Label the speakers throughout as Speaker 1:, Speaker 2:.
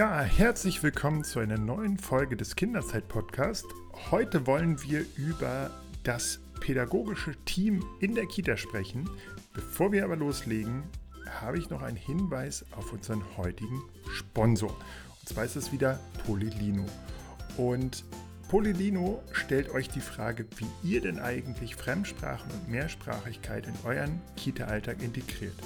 Speaker 1: Ja, herzlich willkommen zu einer neuen Folge des Kinderzeit-Podcast. Heute wollen wir über das pädagogische Team in der Kita sprechen. Bevor wir aber loslegen, habe ich noch einen Hinweis auf unseren heutigen Sponsor. Und zwar ist es wieder Polylino. Und Polylino stellt euch die Frage, wie ihr denn eigentlich Fremdsprachen und Mehrsprachigkeit in euren Kita-Alltag integriert.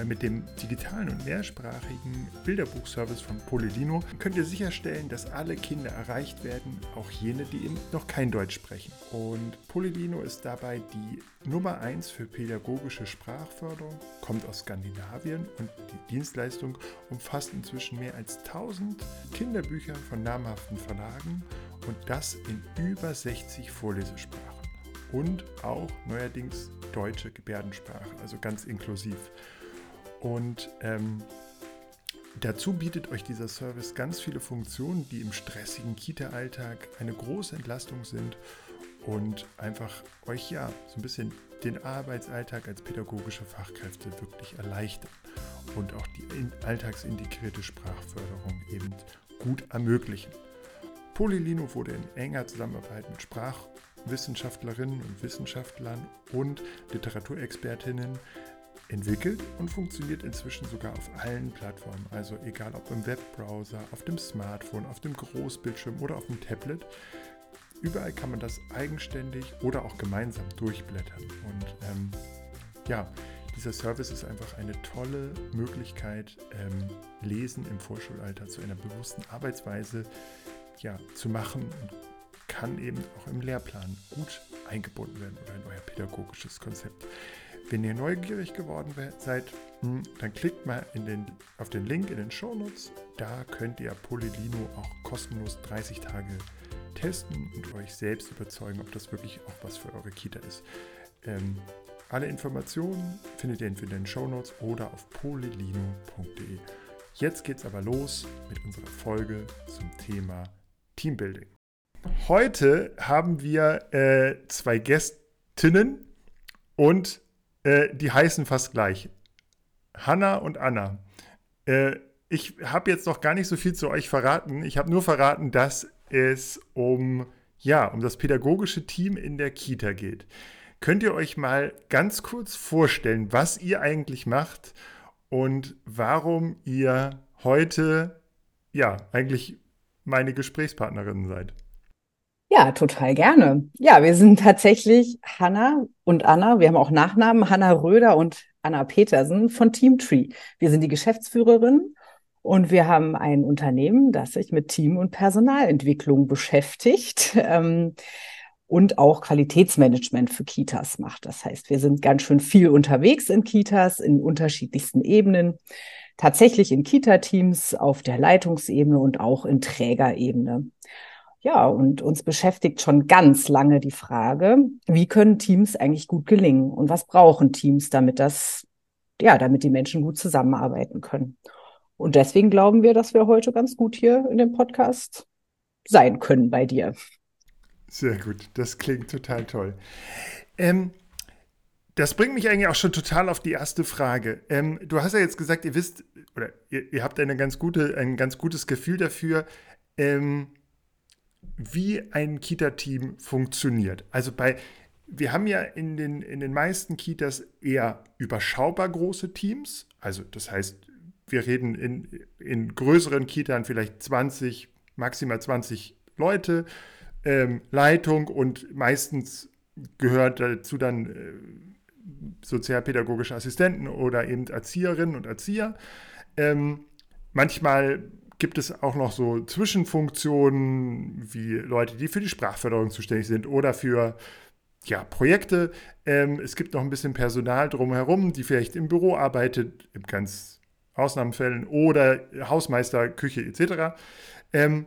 Speaker 1: Weil mit dem digitalen und mehrsprachigen Bilderbuchservice von Polylino könnt ihr sicherstellen, dass alle Kinder erreicht werden, auch jene, die eben noch kein Deutsch sprechen. Und Polylino ist dabei die Nummer 1 für pädagogische Sprachförderung, kommt aus Skandinavien und die Dienstleistung umfasst inzwischen mehr als 1000 Kinderbücher von namhaften Verlagen und das in über 60 Vorlesesprachen und auch neuerdings deutsche Gebärdensprache, also ganz inklusiv. Und ähm, dazu bietet euch dieser Service ganz viele Funktionen, die im stressigen Kita-Alltag eine große Entlastung sind und einfach euch ja so ein bisschen den Arbeitsalltag als pädagogische Fachkräfte wirklich erleichtern und auch die alltagsintegrierte Sprachförderung eben gut ermöglichen. Polylino wurde in enger Zusammenarbeit mit Sprachwissenschaftlerinnen und Wissenschaftlern und Literaturexpertinnen entwickelt und funktioniert inzwischen sogar auf allen Plattformen. Also egal ob im Webbrowser, auf dem Smartphone, auf dem Großbildschirm oder auf dem Tablet. Überall kann man das eigenständig oder auch gemeinsam durchblättern. Und ähm, ja, dieser Service ist einfach eine tolle Möglichkeit, ähm, Lesen im Vorschulalter zu einer bewussten Arbeitsweise ja, zu machen und kann eben auch im Lehrplan gut eingebunden werden oder in euer pädagogisches Konzept. Wenn ihr neugierig geworden seid, hm, dann klickt mal den, auf den Link in den Shownotes. Da könnt ihr Polylino auch kostenlos 30 Tage testen und euch selbst überzeugen, ob das wirklich auch was für eure Kita ist. Ähm, alle Informationen findet ihr entweder in den Shownotes oder auf polylino.de. Jetzt geht's aber los mit unserer Folge zum Thema Teambuilding. Heute haben wir äh, zwei Gästinnen und äh, die heißen fast gleich. Hanna und Anna. Äh, ich habe jetzt noch gar nicht so viel zu euch verraten. Ich habe nur verraten, dass es um, ja, um das pädagogische Team in der Kita geht. Könnt ihr euch mal ganz kurz vorstellen, was ihr eigentlich macht und warum ihr heute, ja, eigentlich meine Gesprächspartnerinnen seid?
Speaker 2: Ja, total gerne. Ja, wir sind tatsächlich Hanna und Anna. Wir haben auch Nachnamen, Hanna Röder und Anna Petersen von Teamtree. Wir sind die Geschäftsführerin und wir haben ein Unternehmen, das sich mit Team- und Personalentwicklung beschäftigt ähm, und auch Qualitätsmanagement für Kitas macht. Das heißt, wir sind ganz schön viel unterwegs in Kitas in unterschiedlichsten Ebenen tatsächlich in Kita-Teams auf der Leitungsebene und auch in Trägerebene. Ja, und uns beschäftigt schon ganz lange die Frage, wie können Teams eigentlich gut gelingen und was brauchen Teams, damit das, ja, damit die Menschen gut zusammenarbeiten können. Und deswegen glauben wir, dass wir heute ganz gut hier in dem Podcast sein können bei dir.
Speaker 1: Sehr gut, das klingt total toll. Ähm, das bringt mich eigentlich auch schon total auf die erste Frage. Ähm, du hast ja jetzt gesagt, ihr wisst, oder ihr, ihr habt eine ganz gute, ein ganz gutes Gefühl dafür, ähm, wie ein Kita-Team funktioniert. Also bei, wir haben ja in den, in den meisten Kitas eher überschaubar große Teams. Also das heißt, wir reden in, in größeren Kitas vielleicht 20, maximal 20 Leute, ähm, Leitung und meistens gehört dazu dann äh, sozialpädagogische Assistenten oder eben Erzieherinnen und Erzieher. Ähm, manchmal gibt es auch noch so Zwischenfunktionen wie Leute, die für die Sprachförderung zuständig sind oder für ja, Projekte. Ähm, es gibt noch ein bisschen Personal drumherum, die vielleicht im Büro arbeitet, in ganz Ausnahmefällen, oder Hausmeister, Küche etc. Ähm,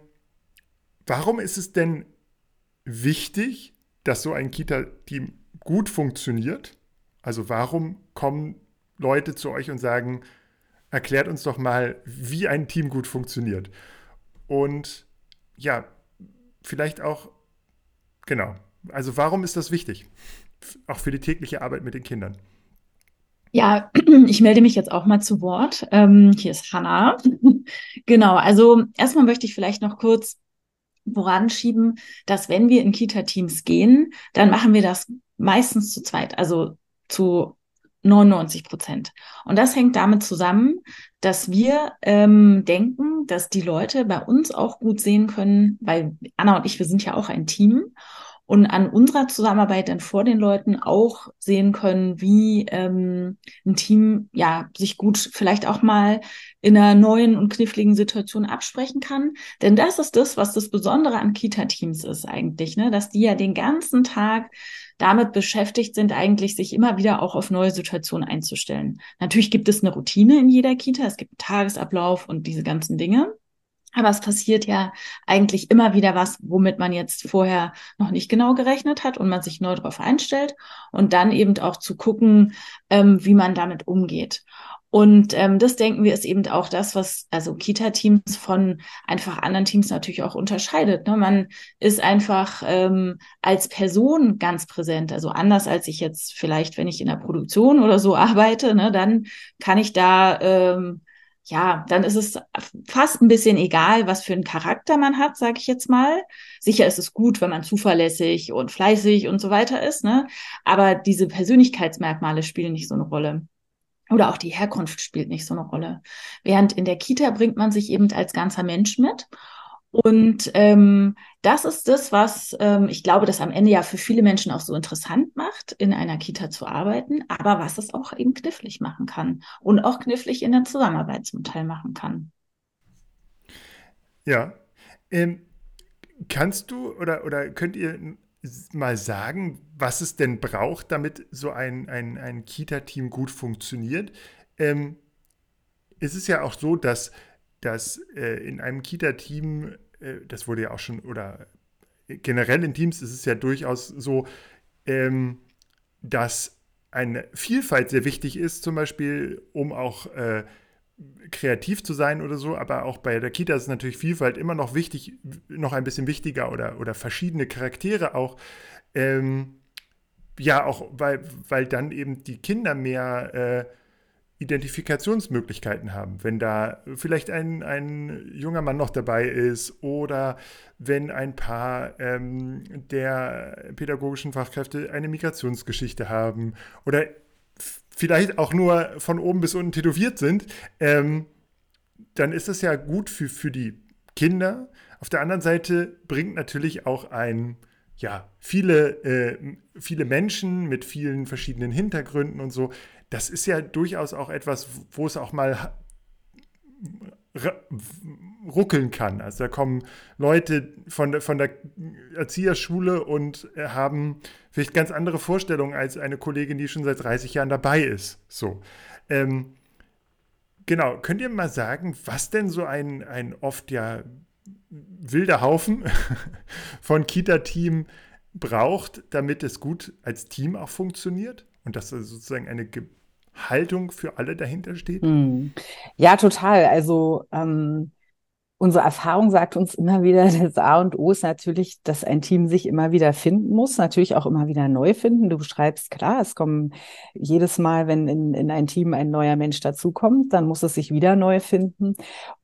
Speaker 1: warum ist es denn wichtig, dass so ein Kita-Team gut funktioniert? Also warum kommen Leute zu euch und sagen, erklärt uns doch mal, wie ein Team gut funktioniert. Und ja, vielleicht auch, genau, also warum ist das wichtig? Auch für die tägliche Arbeit mit den Kindern.
Speaker 3: Ja, ich melde mich jetzt auch mal zu Wort. Ähm, hier ist Hanna. genau, also erstmal möchte ich vielleicht noch kurz voranschieben, dass wenn wir in Kita-Teams gehen, dann machen wir das meistens zu zweit, also zu 99 Prozent. Und das hängt damit zusammen, dass wir ähm, denken, dass die Leute bei uns auch gut sehen können, weil Anna und ich, wir sind ja auch ein Team und an unserer Zusammenarbeit dann vor den Leuten auch sehen können, wie ähm, ein Team ja sich gut vielleicht auch mal in einer neuen und kniffligen Situation absprechen kann. Denn das ist das, was das Besondere an Kita-Teams ist eigentlich, ne? dass die ja den ganzen Tag damit beschäftigt sind, eigentlich sich immer wieder auch auf neue Situationen einzustellen. Natürlich gibt es eine Routine in jeder Kita, es gibt einen Tagesablauf und diese ganzen Dinge. Aber es passiert ja eigentlich immer wieder was, womit man jetzt vorher noch nicht genau gerechnet hat und man sich neu darauf einstellt und dann eben auch zu gucken, ähm, wie man damit umgeht. Und ähm, das denken wir ist eben auch das, was also Kita-Teams von einfach anderen Teams natürlich auch unterscheidet. Ne? Man ist einfach ähm, als Person ganz präsent. Also anders als ich jetzt vielleicht, wenn ich in der Produktion oder so arbeite, ne, dann kann ich da ähm, ja, dann ist es fast ein bisschen egal, was für einen Charakter man hat, sage ich jetzt mal. Sicher ist es gut, wenn man zuverlässig und fleißig und so weiter ist, ne? Aber diese Persönlichkeitsmerkmale spielen nicht so eine Rolle. Oder auch die Herkunft spielt nicht so eine Rolle. Während in der Kita bringt man sich eben als ganzer Mensch mit und ähm, das ist das, was ähm, ich glaube, das am Ende ja für viele Menschen auch so interessant macht, in einer Kita zu arbeiten, aber was es auch eben knifflig machen kann und auch knifflig in der Zusammenarbeit zum Teil machen kann.
Speaker 1: Ja. Ähm, kannst du oder, oder könnt ihr mal sagen, was es denn braucht, damit so ein, ein, ein Kita-Team gut funktioniert? Ähm, es ist ja auch so, dass dass äh, in einem Kita-Team, äh, das wurde ja auch schon, oder generell in Teams ist es ja durchaus so, ähm, dass eine Vielfalt sehr wichtig ist, zum Beispiel, um auch äh, kreativ zu sein oder so, aber auch bei der Kita ist natürlich Vielfalt immer noch wichtig, noch ein bisschen wichtiger oder, oder verschiedene Charaktere auch. Ähm, ja, auch weil, weil dann eben die Kinder mehr äh, Identifikationsmöglichkeiten haben. Wenn da vielleicht ein, ein junger Mann noch dabei ist oder wenn ein paar ähm, der pädagogischen Fachkräfte eine Migrationsgeschichte haben oder vielleicht auch nur von oben bis unten tätowiert sind, ähm, dann ist das ja gut für, für die Kinder. Auf der anderen Seite bringt natürlich auch ein, ja, viele, äh, viele Menschen mit vielen verschiedenen Hintergründen und so das ist ja durchaus auch etwas, wo es auch mal ruckeln kann. Also da kommen Leute von der, von der Erzieherschule und haben vielleicht ganz andere Vorstellungen als eine Kollegin, die schon seit 30 Jahren dabei ist. So. Ähm, genau, könnt ihr mal sagen, was denn so ein, ein oft ja wilder Haufen von Kita-Team braucht, damit es gut als Team auch funktioniert? Und dass sozusagen eine Haltung für alle dahinter steht? Hm.
Speaker 2: Ja, total. Also ähm, unsere Erfahrung sagt uns immer wieder, das A und O ist natürlich, dass ein Team sich immer wieder finden muss, natürlich auch immer wieder neu finden. Du beschreibst, klar, es kommen jedes Mal, wenn in, in ein Team ein neuer Mensch dazukommt, dann muss es sich wieder neu finden.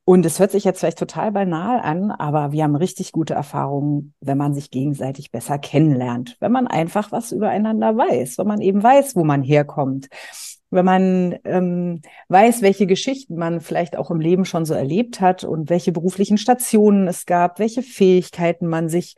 Speaker 2: Und es hört sich jetzt vielleicht total banal an, aber wir haben richtig gute Erfahrungen, wenn man sich gegenseitig besser kennenlernt, wenn man einfach was übereinander weiß, wenn man eben weiß, wo man herkommt wenn man ähm, weiß, welche Geschichten man vielleicht auch im Leben schon so erlebt hat und welche beruflichen Stationen es gab, welche Fähigkeiten man sich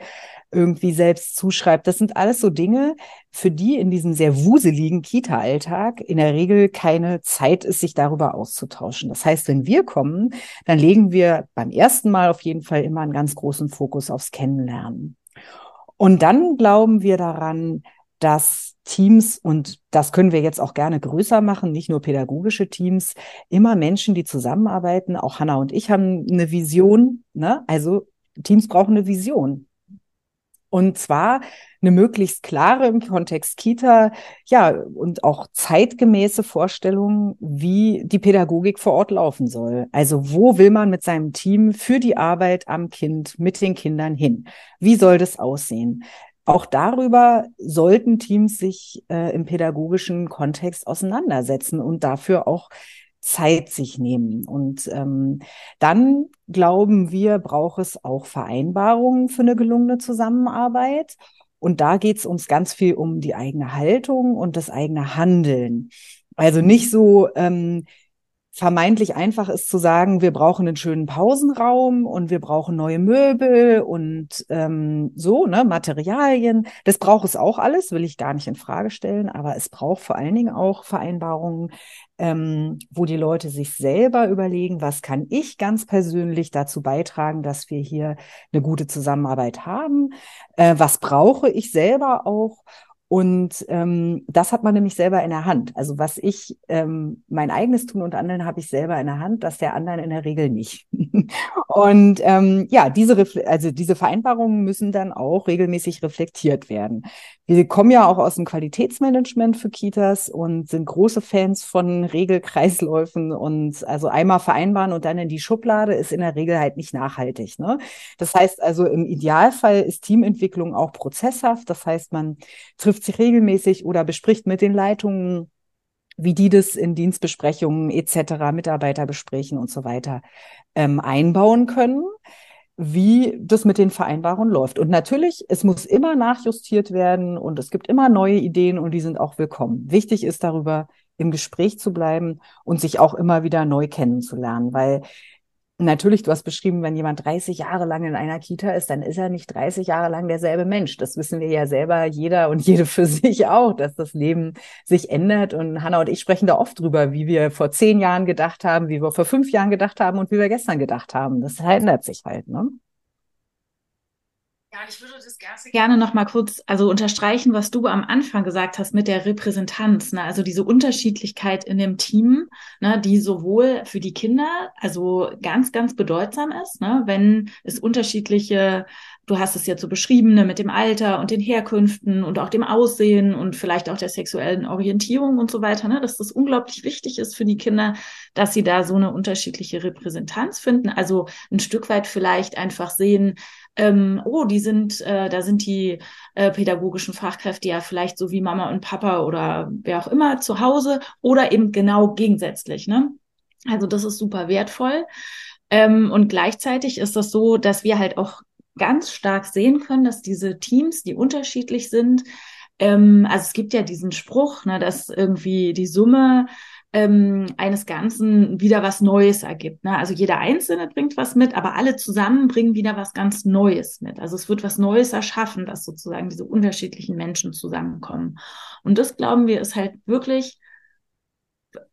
Speaker 2: irgendwie selbst zuschreibt. Das sind alles so Dinge, für die in diesem sehr wuseligen Kita-Alltag in der Regel keine Zeit ist, sich darüber auszutauschen. Das heißt, wenn wir kommen, dann legen wir beim ersten Mal auf jeden Fall immer einen ganz großen Fokus aufs Kennenlernen. Und dann glauben wir daran, dass Teams, und das können wir jetzt auch gerne größer machen, nicht nur pädagogische Teams, immer Menschen, die zusammenarbeiten, auch Hanna und ich haben eine Vision, ne? also Teams brauchen eine Vision. Und zwar eine möglichst klare im Kontext Kita, ja, und auch zeitgemäße Vorstellung, wie die Pädagogik vor Ort laufen soll. Also wo will man mit seinem Team für die Arbeit am Kind, mit den Kindern hin? Wie soll das aussehen? Auch darüber sollten Teams sich äh, im pädagogischen Kontext auseinandersetzen und dafür auch Zeit sich nehmen. Und ähm, dann glauben wir, braucht es auch Vereinbarungen für eine gelungene Zusammenarbeit. Und da geht es uns ganz viel um die eigene Haltung und das eigene Handeln. Also nicht so, ähm, vermeintlich einfach ist zu sagen, wir brauchen einen schönen Pausenraum und wir brauchen neue Möbel und ähm, so, ne, Materialien. Das braucht es auch alles, will ich gar nicht in Frage stellen, aber es braucht vor allen Dingen auch Vereinbarungen, ähm, wo die Leute sich selber überlegen, was kann ich ganz persönlich dazu beitragen, dass wir hier eine gute Zusammenarbeit haben, äh, was brauche ich selber auch und ähm, das hat man nämlich selber in der Hand. Also was ich, ähm, mein eigenes Tun und Handeln habe ich selber in der Hand, das der anderen in der Regel nicht. und ähm, ja, diese, also diese Vereinbarungen müssen dann auch regelmäßig reflektiert werden. Wir kommen ja auch aus dem Qualitätsmanagement für Kitas und sind große Fans von Regelkreisläufen und also einmal vereinbaren und dann in die Schublade ist in der Regel halt nicht nachhaltig. Ne? Das heißt also im Idealfall ist Teamentwicklung auch prozesshaft. Das heißt, man trifft trifft sich regelmäßig oder bespricht mit den Leitungen, wie die das in Dienstbesprechungen etc., Mitarbeiterbesprechen und so weiter ähm, einbauen können, wie das mit den Vereinbarungen läuft. Und natürlich, es muss immer nachjustiert werden und es gibt immer neue Ideen und die sind auch willkommen. Wichtig ist darüber im Gespräch zu bleiben und sich auch immer wieder neu kennenzulernen, weil Natürlich, du hast beschrieben, wenn jemand 30 Jahre lang in einer Kita ist, dann ist er nicht 30 Jahre lang derselbe Mensch. Das wissen wir ja selber, jeder und jede für sich auch, dass das Leben sich ändert. Und Hanna und ich sprechen da oft drüber, wie wir vor zehn Jahren gedacht haben, wie wir vor fünf Jahren gedacht haben und wie wir gestern gedacht haben. Das ändert sich halt, ne?
Speaker 3: Ja, ich würde das gerne noch mal kurz also unterstreichen, was du am Anfang gesagt hast mit der Repräsentanz, ne? also diese Unterschiedlichkeit in dem Team, ne? die sowohl für die Kinder also ganz ganz bedeutsam ist, ne? wenn es unterschiedliche Du hast es jetzt so beschrieben, ne, mit dem Alter und den Herkünften und auch dem Aussehen und vielleicht auch der sexuellen Orientierung und so weiter, ne, dass das unglaublich wichtig ist für die Kinder, dass sie da so eine unterschiedliche Repräsentanz finden. Also ein Stück weit vielleicht einfach sehen, ähm, oh, die sind, äh, da sind die äh, pädagogischen Fachkräfte ja vielleicht so wie Mama und Papa oder wer auch immer zu Hause oder eben genau gegensätzlich. Ne? Also das ist super wertvoll. Ähm, und gleichzeitig ist das so, dass wir halt auch ganz stark sehen können, dass diese Teams, die unterschiedlich sind, ähm, also es gibt ja diesen Spruch, ne, dass irgendwie die Summe ähm, eines Ganzen wieder was Neues ergibt. Ne? Also jeder Einzelne bringt was mit, aber alle zusammen bringen wieder was ganz Neues mit. Also es wird was Neues erschaffen, dass sozusagen diese unterschiedlichen Menschen zusammenkommen. Und das glauben wir ist halt wirklich,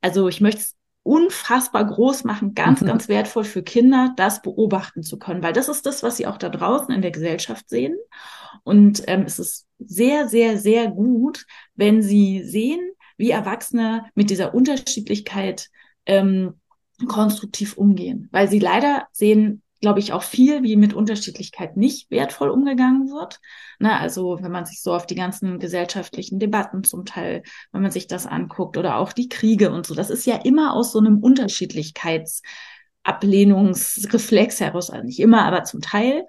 Speaker 3: also ich möchte es unfassbar groß machen, ganz, ganz wertvoll für Kinder, das beobachten zu können, weil das ist das, was sie auch da draußen in der Gesellschaft sehen. Und ähm, es ist sehr, sehr, sehr gut, wenn sie sehen, wie Erwachsene mit dieser Unterschiedlichkeit ähm, konstruktiv umgehen. Weil sie leider sehen, glaube ich, auch viel, wie mit Unterschiedlichkeit nicht wertvoll umgegangen wird. Na, also wenn man sich so auf die ganzen gesellschaftlichen Debatten zum Teil, wenn man sich das anguckt oder auch die Kriege und so, das ist ja immer aus so einem Unterschiedlichkeitsablehnungsreflex heraus, also nicht immer, aber zum Teil.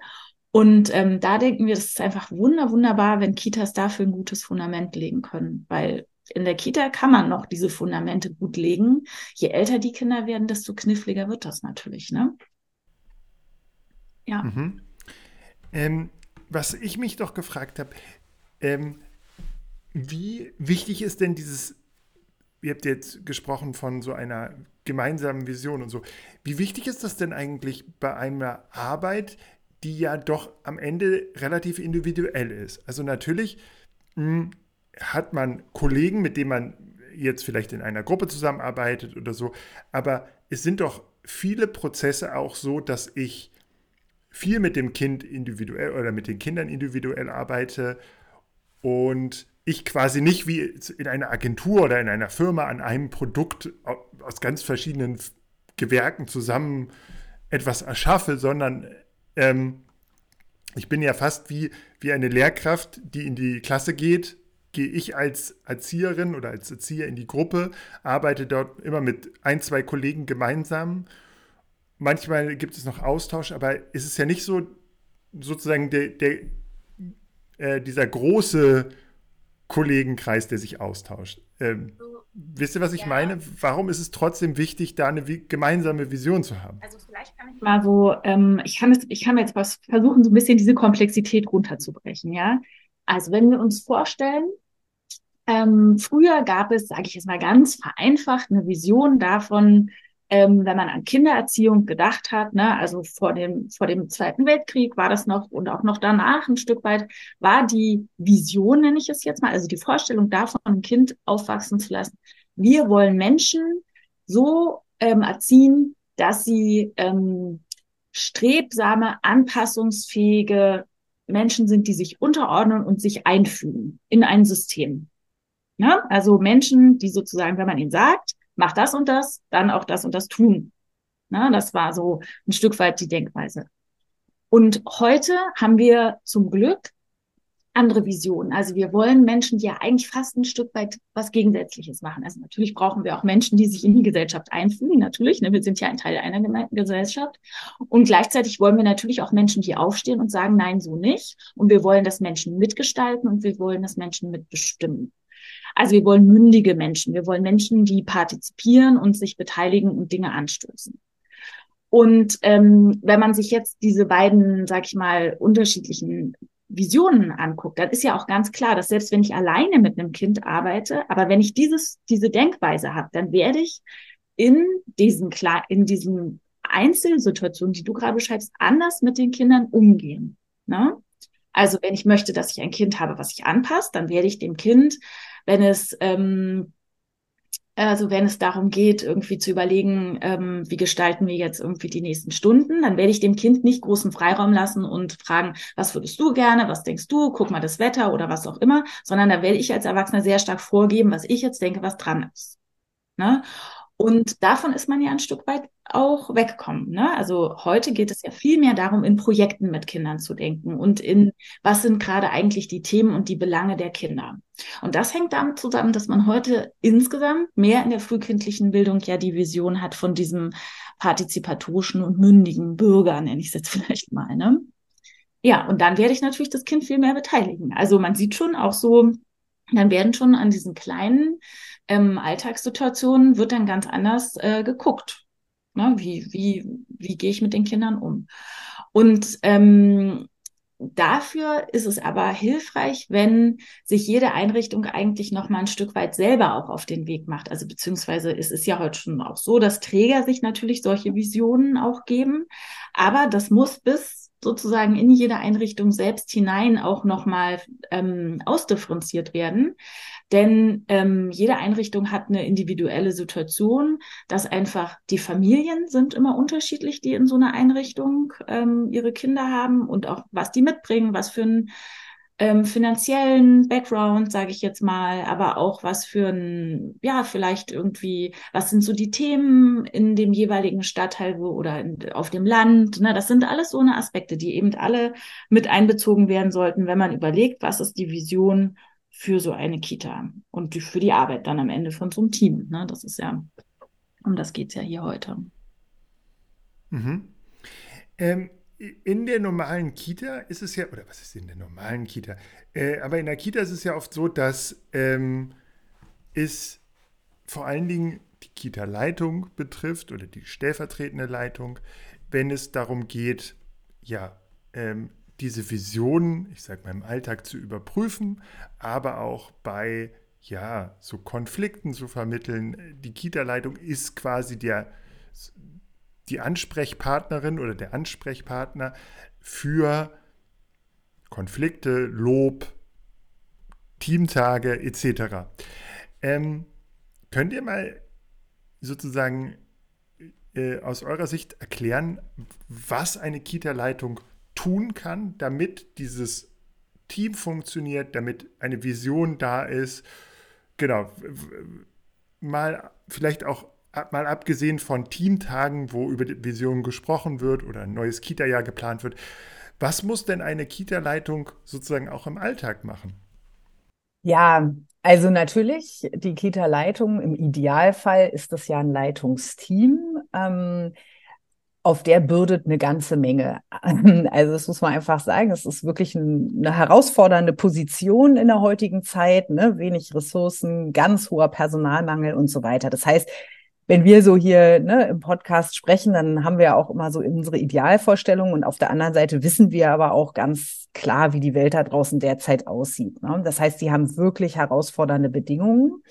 Speaker 3: Und ähm, da denken wir, das ist einfach wunder, wunderbar, wenn Kitas dafür ein gutes Fundament legen können, weil in der Kita kann man noch diese Fundamente gut legen. Je älter die Kinder werden, desto kniffliger wird das natürlich, ne?
Speaker 1: Ja. Mhm. Ähm, was ich mich doch gefragt habe, ähm, wie wichtig ist denn dieses, ihr habt jetzt gesprochen von so einer gemeinsamen Vision und so, wie wichtig ist das denn eigentlich bei einer Arbeit, die ja doch am Ende relativ individuell ist? Also natürlich hm, hat man Kollegen, mit denen man jetzt vielleicht in einer Gruppe zusammenarbeitet oder so, aber es sind doch viele Prozesse auch so, dass ich viel mit dem Kind individuell oder mit den Kindern individuell arbeite und ich quasi nicht wie in einer Agentur oder in einer Firma an einem Produkt aus ganz verschiedenen Gewerken zusammen etwas erschaffe, sondern ähm, ich bin ja fast wie, wie eine Lehrkraft, die in die Klasse geht gehe ich als Erzieherin oder als Erzieher in die Gruppe, arbeite dort immer mit ein, zwei Kollegen gemeinsam. Manchmal gibt es noch Austausch, aber es ist ja nicht so sozusagen der, der äh, dieser große Kollegenkreis, der sich austauscht. Ähm, wisst ihr, was ich ja. meine? Warum ist es trotzdem wichtig, da eine gemeinsame Vision zu haben?
Speaker 3: Also vielleicht kann ich mal so, ähm, ich kann es, ich kann jetzt was versuchen, so ein bisschen diese Komplexität runterzubrechen, ja. Also wenn wir uns vorstellen, ähm, früher gab es, sage ich jetzt mal ganz vereinfacht, eine Vision davon, ähm, wenn man an Kindererziehung gedacht hat, ne, also vor dem, vor dem Zweiten Weltkrieg war das noch und auch noch danach ein Stück weit, war die Vision, nenne ich es jetzt mal, also die Vorstellung davon, ein Kind aufwachsen zu lassen. Wir wollen Menschen so ähm, erziehen, dass sie ähm, strebsame, anpassungsfähige Menschen sind, die sich unterordnen und sich einfügen in ein System. Ja? Also Menschen, die sozusagen, wenn man ihnen sagt, mach das und das, dann auch das und das tun. Na, das war so ein Stück weit die Denkweise. Und heute haben wir zum Glück andere Visionen. Also wir wollen Menschen, die ja eigentlich fast ein Stück weit was Gegensätzliches machen. Also natürlich brauchen wir auch Menschen, die sich in die Gesellschaft einfügen. Natürlich, ne, wir sind ja ein Teil einer Gesellschaft. Und gleichzeitig wollen wir natürlich auch Menschen, die aufstehen und sagen, nein, so nicht. Und wir wollen, dass Menschen mitgestalten und wir wollen, dass Menschen mitbestimmen. Also wir wollen mündige Menschen. Wir wollen Menschen, die partizipieren und sich beteiligen und Dinge anstoßen. Und ähm, wenn man sich jetzt diese beiden, sag ich mal, unterschiedlichen Visionen anguckt, dann ist ja auch ganz klar, dass selbst wenn ich alleine mit einem Kind arbeite, aber wenn ich dieses, diese Denkweise habe, dann werde ich in diesen, in diesen Einzelsituationen, die du gerade beschreibst, anders mit den Kindern umgehen. Ne? Also wenn ich möchte, dass ich ein Kind habe, was sich anpasst, dann werde ich dem Kind wenn es ähm, also wenn es darum geht, irgendwie zu überlegen, ähm, wie gestalten wir jetzt irgendwie die nächsten Stunden, dann werde ich dem Kind nicht großen Freiraum lassen und fragen, was würdest du gerne, was denkst du, guck mal das Wetter oder was auch immer, sondern da werde ich als Erwachsener sehr stark vorgeben, was ich jetzt denke, was dran ist. Ne? Und davon ist man ja ein Stück weit auch weggekommen. Ne? Also heute geht es ja viel mehr darum, in Projekten mit Kindern zu denken und in, was sind gerade eigentlich die Themen und die Belange der Kinder. Und das hängt damit zusammen, dass man heute insgesamt mehr in der frühkindlichen Bildung ja die Vision hat von diesem partizipatorischen und mündigen Bürger, nenne ich es jetzt vielleicht mal. Ne? Ja, und dann werde ich natürlich das Kind viel mehr beteiligen. Also man sieht schon auch so, dann werden schon an diesen kleinen ähm, Alltagssituationen wird dann ganz anders äh, geguckt. Ne? Wie, wie, wie gehe ich mit den Kindern um? Und ähm, Dafür ist es aber hilfreich, wenn sich jede Einrichtung eigentlich noch mal ein Stück weit selber auch auf den Weg macht. Also beziehungsweise es ist ja heute schon auch so, dass Träger sich natürlich solche Visionen auch geben. Aber das muss bis sozusagen in jede Einrichtung selbst hinein auch noch mal ähm, ausdifferenziert werden. Denn ähm, jede Einrichtung hat eine individuelle Situation, dass einfach die Familien sind immer unterschiedlich, die in so einer Einrichtung ähm, ihre Kinder haben und auch was die mitbringen, was für einen ähm, finanziellen Background, sage ich jetzt mal, aber auch was für ein, ja, vielleicht irgendwie, was sind so die Themen in dem jeweiligen Stadtteil wo, oder in, auf dem Land. Ne? Das sind alles so eine Aspekte, die eben alle mit einbezogen werden sollten, wenn man überlegt, was ist die Vision für so eine Kita und für die Arbeit dann am Ende von so einem Team. Ne? Das ist ja, um das geht es ja hier heute.
Speaker 1: Mhm. Ähm, in der normalen Kita ist es ja, oder was ist in der normalen Kita? Äh, aber in der Kita ist es ja oft so, dass ähm, es vor allen Dingen die Kita-Leitung betrifft oder die stellvertretende Leitung, wenn es darum geht, ja, ähm, diese Visionen, ich sage mal, im Alltag zu überprüfen, aber auch bei ja, so Konflikten zu vermitteln. Die Kita-Leitung ist quasi der, die Ansprechpartnerin oder der Ansprechpartner für Konflikte, Lob, Teamtage etc. Ähm, könnt ihr mal sozusagen äh, aus eurer Sicht erklären, was eine Kita-Leitung tun kann, damit dieses Team funktioniert, damit eine Vision da ist. Genau, mal vielleicht auch mal abgesehen von Teamtagen, wo über die Vision gesprochen wird oder ein neues Kita-Jahr geplant wird. Was muss denn eine Kita-Leitung sozusagen auch im Alltag machen?
Speaker 2: Ja, also natürlich, die Kita-Leitung, im Idealfall ist das ja ein Leitungsteam. Ähm, auf der bürdet eine ganze Menge. Also das muss man einfach sagen. Es ist wirklich eine herausfordernde Position in der heutigen Zeit. Ne? Wenig Ressourcen, ganz hoher Personalmangel und so weiter. Das heißt, wenn wir so hier ne, im Podcast sprechen, dann haben wir auch immer so unsere Idealvorstellungen und auf der anderen Seite wissen wir aber auch ganz klar, wie die Welt da draußen derzeit aussieht. Ne? Das heißt, die haben wirklich herausfordernde Bedingungen.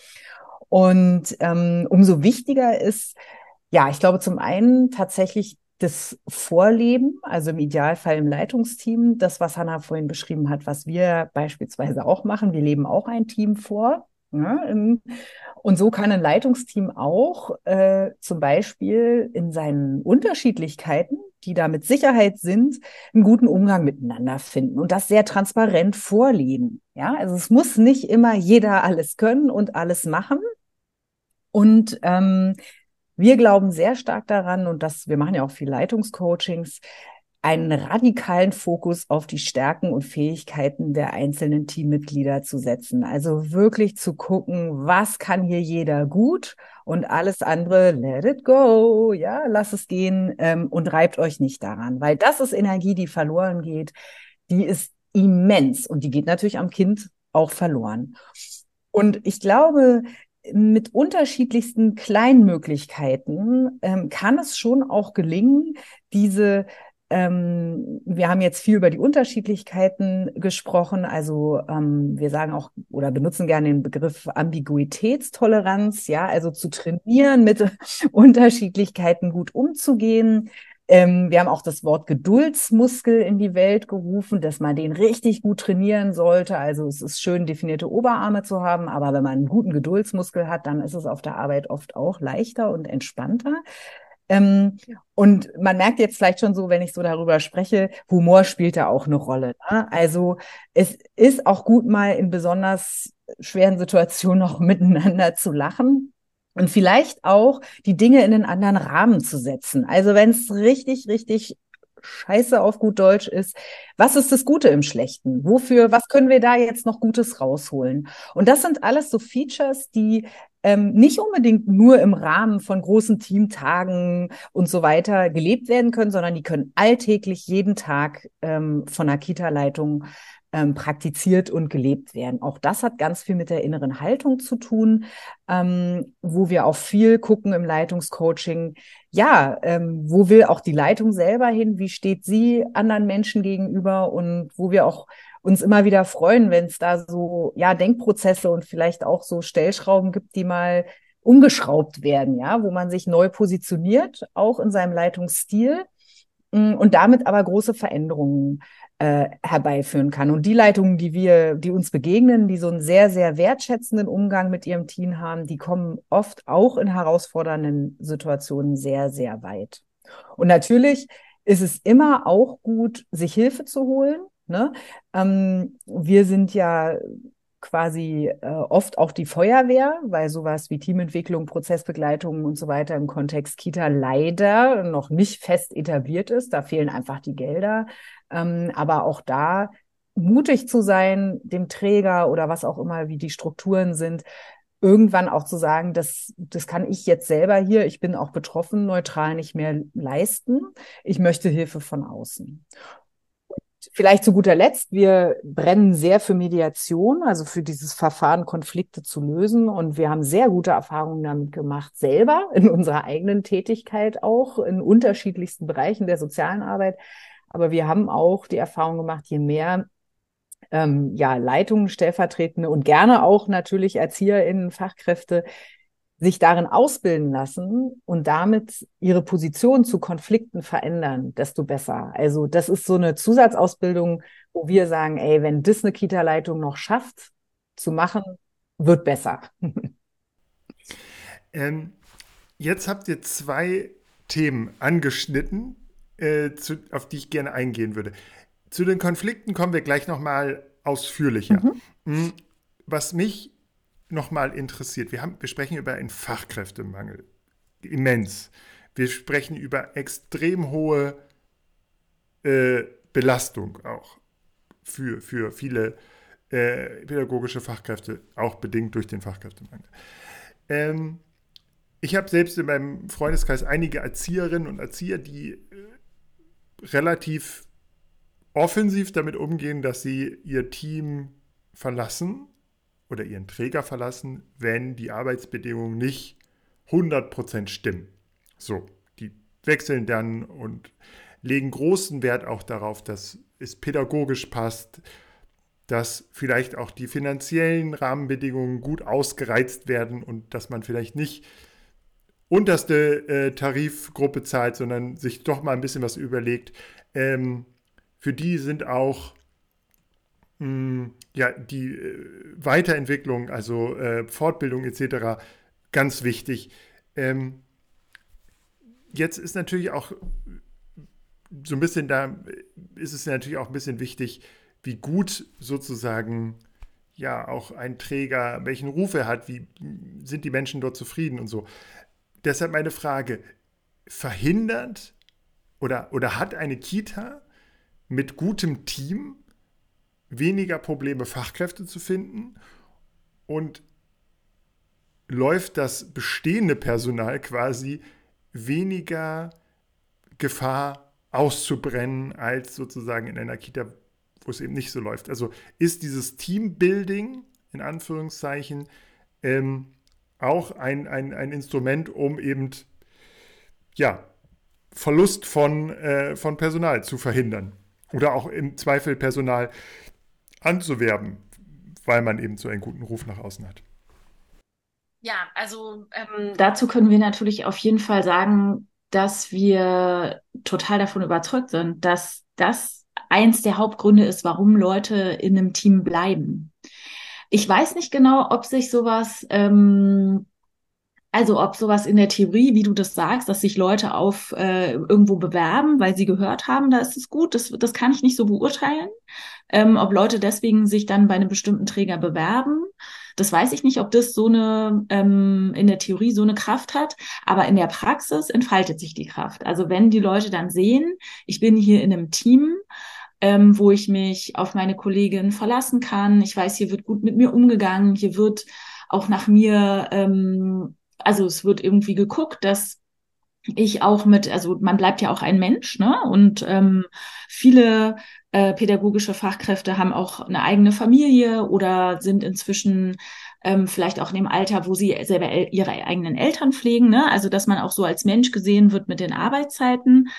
Speaker 2: Und ähm, umso wichtiger ist, ja, ich glaube zum einen tatsächlich das Vorleben, also im Idealfall im Leitungsteam, das, was Hanna vorhin beschrieben hat, was wir beispielsweise auch machen. Wir leben auch ein Team vor. Ja, ne, und so kann ein Leitungsteam auch äh, zum Beispiel in seinen Unterschiedlichkeiten, die da mit Sicherheit sind, einen guten Umgang miteinander finden und das sehr transparent vorleben. Ja, also es muss nicht immer jeder alles können und alles machen. Und ähm, wir glauben sehr stark daran, und das, wir machen ja auch viel Leitungscoachings, einen radikalen Fokus auf die Stärken und Fähigkeiten der einzelnen Teammitglieder zu setzen. Also wirklich zu gucken, was kann hier jeder gut und alles andere, let it go, ja, lass es gehen ähm, und reibt euch nicht daran, weil das ist Energie, die verloren geht. Die ist immens und die geht natürlich am Kind auch verloren. Und ich glaube, mit unterschiedlichsten Kleinmöglichkeiten ähm, kann es schon auch gelingen, diese ähm, wir haben jetzt viel über die Unterschiedlichkeiten gesprochen. Also ähm, wir sagen auch oder benutzen gerne den Begriff Ambiguitätstoleranz, ja, also zu trainieren, mit Unterschiedlichkeiten gut umzugehen. Ähm, wir haben auch das Wort Geduldsmuskel in die Welt gerufen, dass man den richtig gut trainieren sollte. Also es ist schön, definierte Oberarme zu haben, aber wenn man einen guten Geduldsmuskel hat, dann ist es auf der Arbeit oft auch leichter und entspannter. Ähm, und man merkt jetzt vielleicht schon so, wenn ich so darüber spreche, Humor spielt da auch eine Rolle. Ne? Also es ist auch gut, mal in besonders schweren Situationen noch miteinander zu lachen. Und vielleicht auch die Dinge in einen anderen Rahmen zu setzen. Also wenn es richtig, richtig scheiße auf gut Deutsch ist, was ist das Gute im Schlechten? Wofür, was können wir da jetzt noch Gutes rausholen? Und das sind alles so Features, die ähm, nicht unbedingt nur im Rahmen von großen Teamtagen und so weiter gelebt werden können, sondern die können alltäglich jeden Tag ähm, von der Kita-Leitung ähm, praktiziert und gelebt werden. Auch das hat ganz viel mit der inneren Haltung zu tun, ähm, wo wir auch viel gucken im Leitungscoaching. Ja, ähm, wo will auch die Leitung selber hin? Wie steht sie anderen Menschen gegenüber? Und wo wir auch uns immer wieder freuen, wenn es da so, ja, Denkprozesse und vielleicht auch so Stellschrauben gibt, die mal umgeschraubt werden, ja, wo man sich neu positioniert, auch in seinem Leitungsstil mm, und damit aber große Veränderungen äh, herbeiführen kann. Und die Leitungen, die wir, die uns begegnen, die so einen sehr, sehr wertschätzenden Umgang mit ihrem Team haben, die kommen oft auch in herausfordernden Situationen sehr, sehr weit. Und natürlich ist es immer auch gut, sich Hilfe zu holen. Ne? Ähm, wir sind ja quasi äh, oft auch die Feuerwehr, weil sowas wie Teamentwicklung, Prozessbegleitung und so weiter im Kontext Kita leider noch nicht fest etabliert ist. Da fehlen einfach die Gelder. Ähm, aber auch da mutig zu sein, dem Träger oder was auch immer, wie die Strukturen sind, irgendwann auch zu sagen, das, das kann ich jetzt selber hier, ich bin auch betroffen, neutral nicht mehr leisten. Ich möchte Hilfe von außen. Vielleicht zu guter Letzt, wir brennen sehr für Mediation, also für dieses Verfahren, Konflikte zu lösen. Und wir haben sehr gute Erfahrungen damit gemacht, selber in unserer eigenen Tätigkeit auch, in unterschiedlichsten Bereichen der sozialen Arbeit. Aber wir haben auch die Erfahrung gemacht, je mehr ähm, ja, Leitungen, Stellvertretende und gerne auch natürlich ErzieherInnen, Fachkräfte sich darin ausbilden lassen und damit ihre Position zu Konflikten verändern, desto besser. Also das ist so eine Zusatzausbildung, wo wir sagen, ey, wenn das eine Kita-Leitung noch schafft zu machen, wird besser.
Speaker 1: ähm, jetzt habt ihr zwei Themen angeschnitten, äh, zu, auf die ich gerne eingehen würde. Zu den Konflikten kommen wir gleich nochmal ausführlicher. Mhm. Hm, was mich nochmal interessiert, wir, haben, wir sprechen über einen Fachkräftemangel. Immens. Wir sprechen über extrem hohe äh, Belastung auch für, für viele äh, pädagogische Fachkräfte, auch bedingt durch den Fachkräftemangel. Ähm, ich habe selbst in meinem Freundeskreis einige Erzieherinnen und Erzieher, die relativ offensiv damit umgehen, dass sie ihr Team verlassen oder ihren Träger verlassen, wenn die Arbeitsbedingungen nicht 100% stimmen. So, die wechseln dann und legen großen Wert auch darauf, dass es pädagogisch passt, dass vielleicht auch die finanziellen Rahmenbedingungen gut ausgereizt werden und dass man vielleicht nicht unterste äh, Tarifgruppe zahlt, sondern sich doch mal ein bisschen was überlegt. Ähm, für die sind auch mh, hm, ja, die äh, Weiterentwicklung, also äh, Fortbildung etc. ganz wichtig. Ähm, jetzt ist natürlich auch so ein bisschen da, ist es natürlich auch ein bisschen wichtig, wie gut sozusagen ja auch ein Träger, welchen Ruf er hat, wie sind die Menschen dort zufrieden und so. Deshalb meine Frage, verhindert oder, oder hat eine Kita mit gutem Team weniger Probleme, Fachkräfte zu finden? Und läuft das bestehende Personal quasi weniger Gefahr auszubrennen als sozusagen in einer Kita, wo es eben nicht so läuft. Also ist dieses Teambuilding in Anführungszeichen ähm, auch ein, ein, ein Instrument, um eben ja, Verlust von, äh, von Personal zu verhindern. Oder auch im Zweifel Personal anzuwerben, weil man eben so einen guten Ruf nach außen hat.
Speaker 3: Ja, also ähm, dazu können wir natürlich auf jeden Fall sagen, dass wir total davon überzeugt sind, dass das eins der Hauptgründe ist, warum Leute in einem Team bleiben. Ich weiß nicht genau, ob sich sowas, ähm, also ob sowas in der Theorie, wie du das sagst, dass sich Leute auf äh, irgendwo bewerben, weil sie gehört haben, da ist es gut. Das, das kann ich nicht so beurteilen. Ähm, ob Leute deswegen sich dann bei einem bestimmten Träger bewerben. Das weiß ich nicht, ob das so eine ähm, in der Theorie so eine Kraft hat, aber in der Praxis entfaltet sich die Kraft. Also wenn die Leute dann sehen, ich bin hier in einem Team, ähm, wo ich mich auf meine Kollegin verlassen kann. Ich weiß, hier wird gut mit mir umgegangen, hier wird auch nach mir, ähm, also es wird irgendwie geguckt, dass ich auch mit, also man bleibt ja auch ein Mensch, ne? Und ähm, viele äh, pädagogische Fachkräfte haben auch eine eigene Familie oder sind inzwischen ähm, vielleicht auch in dem Alter, wo sie selber ihre eigenen Eltern pflegen, ne? Also dass man auch so als Mensch gesehen wird mit den Arbeitszeiten.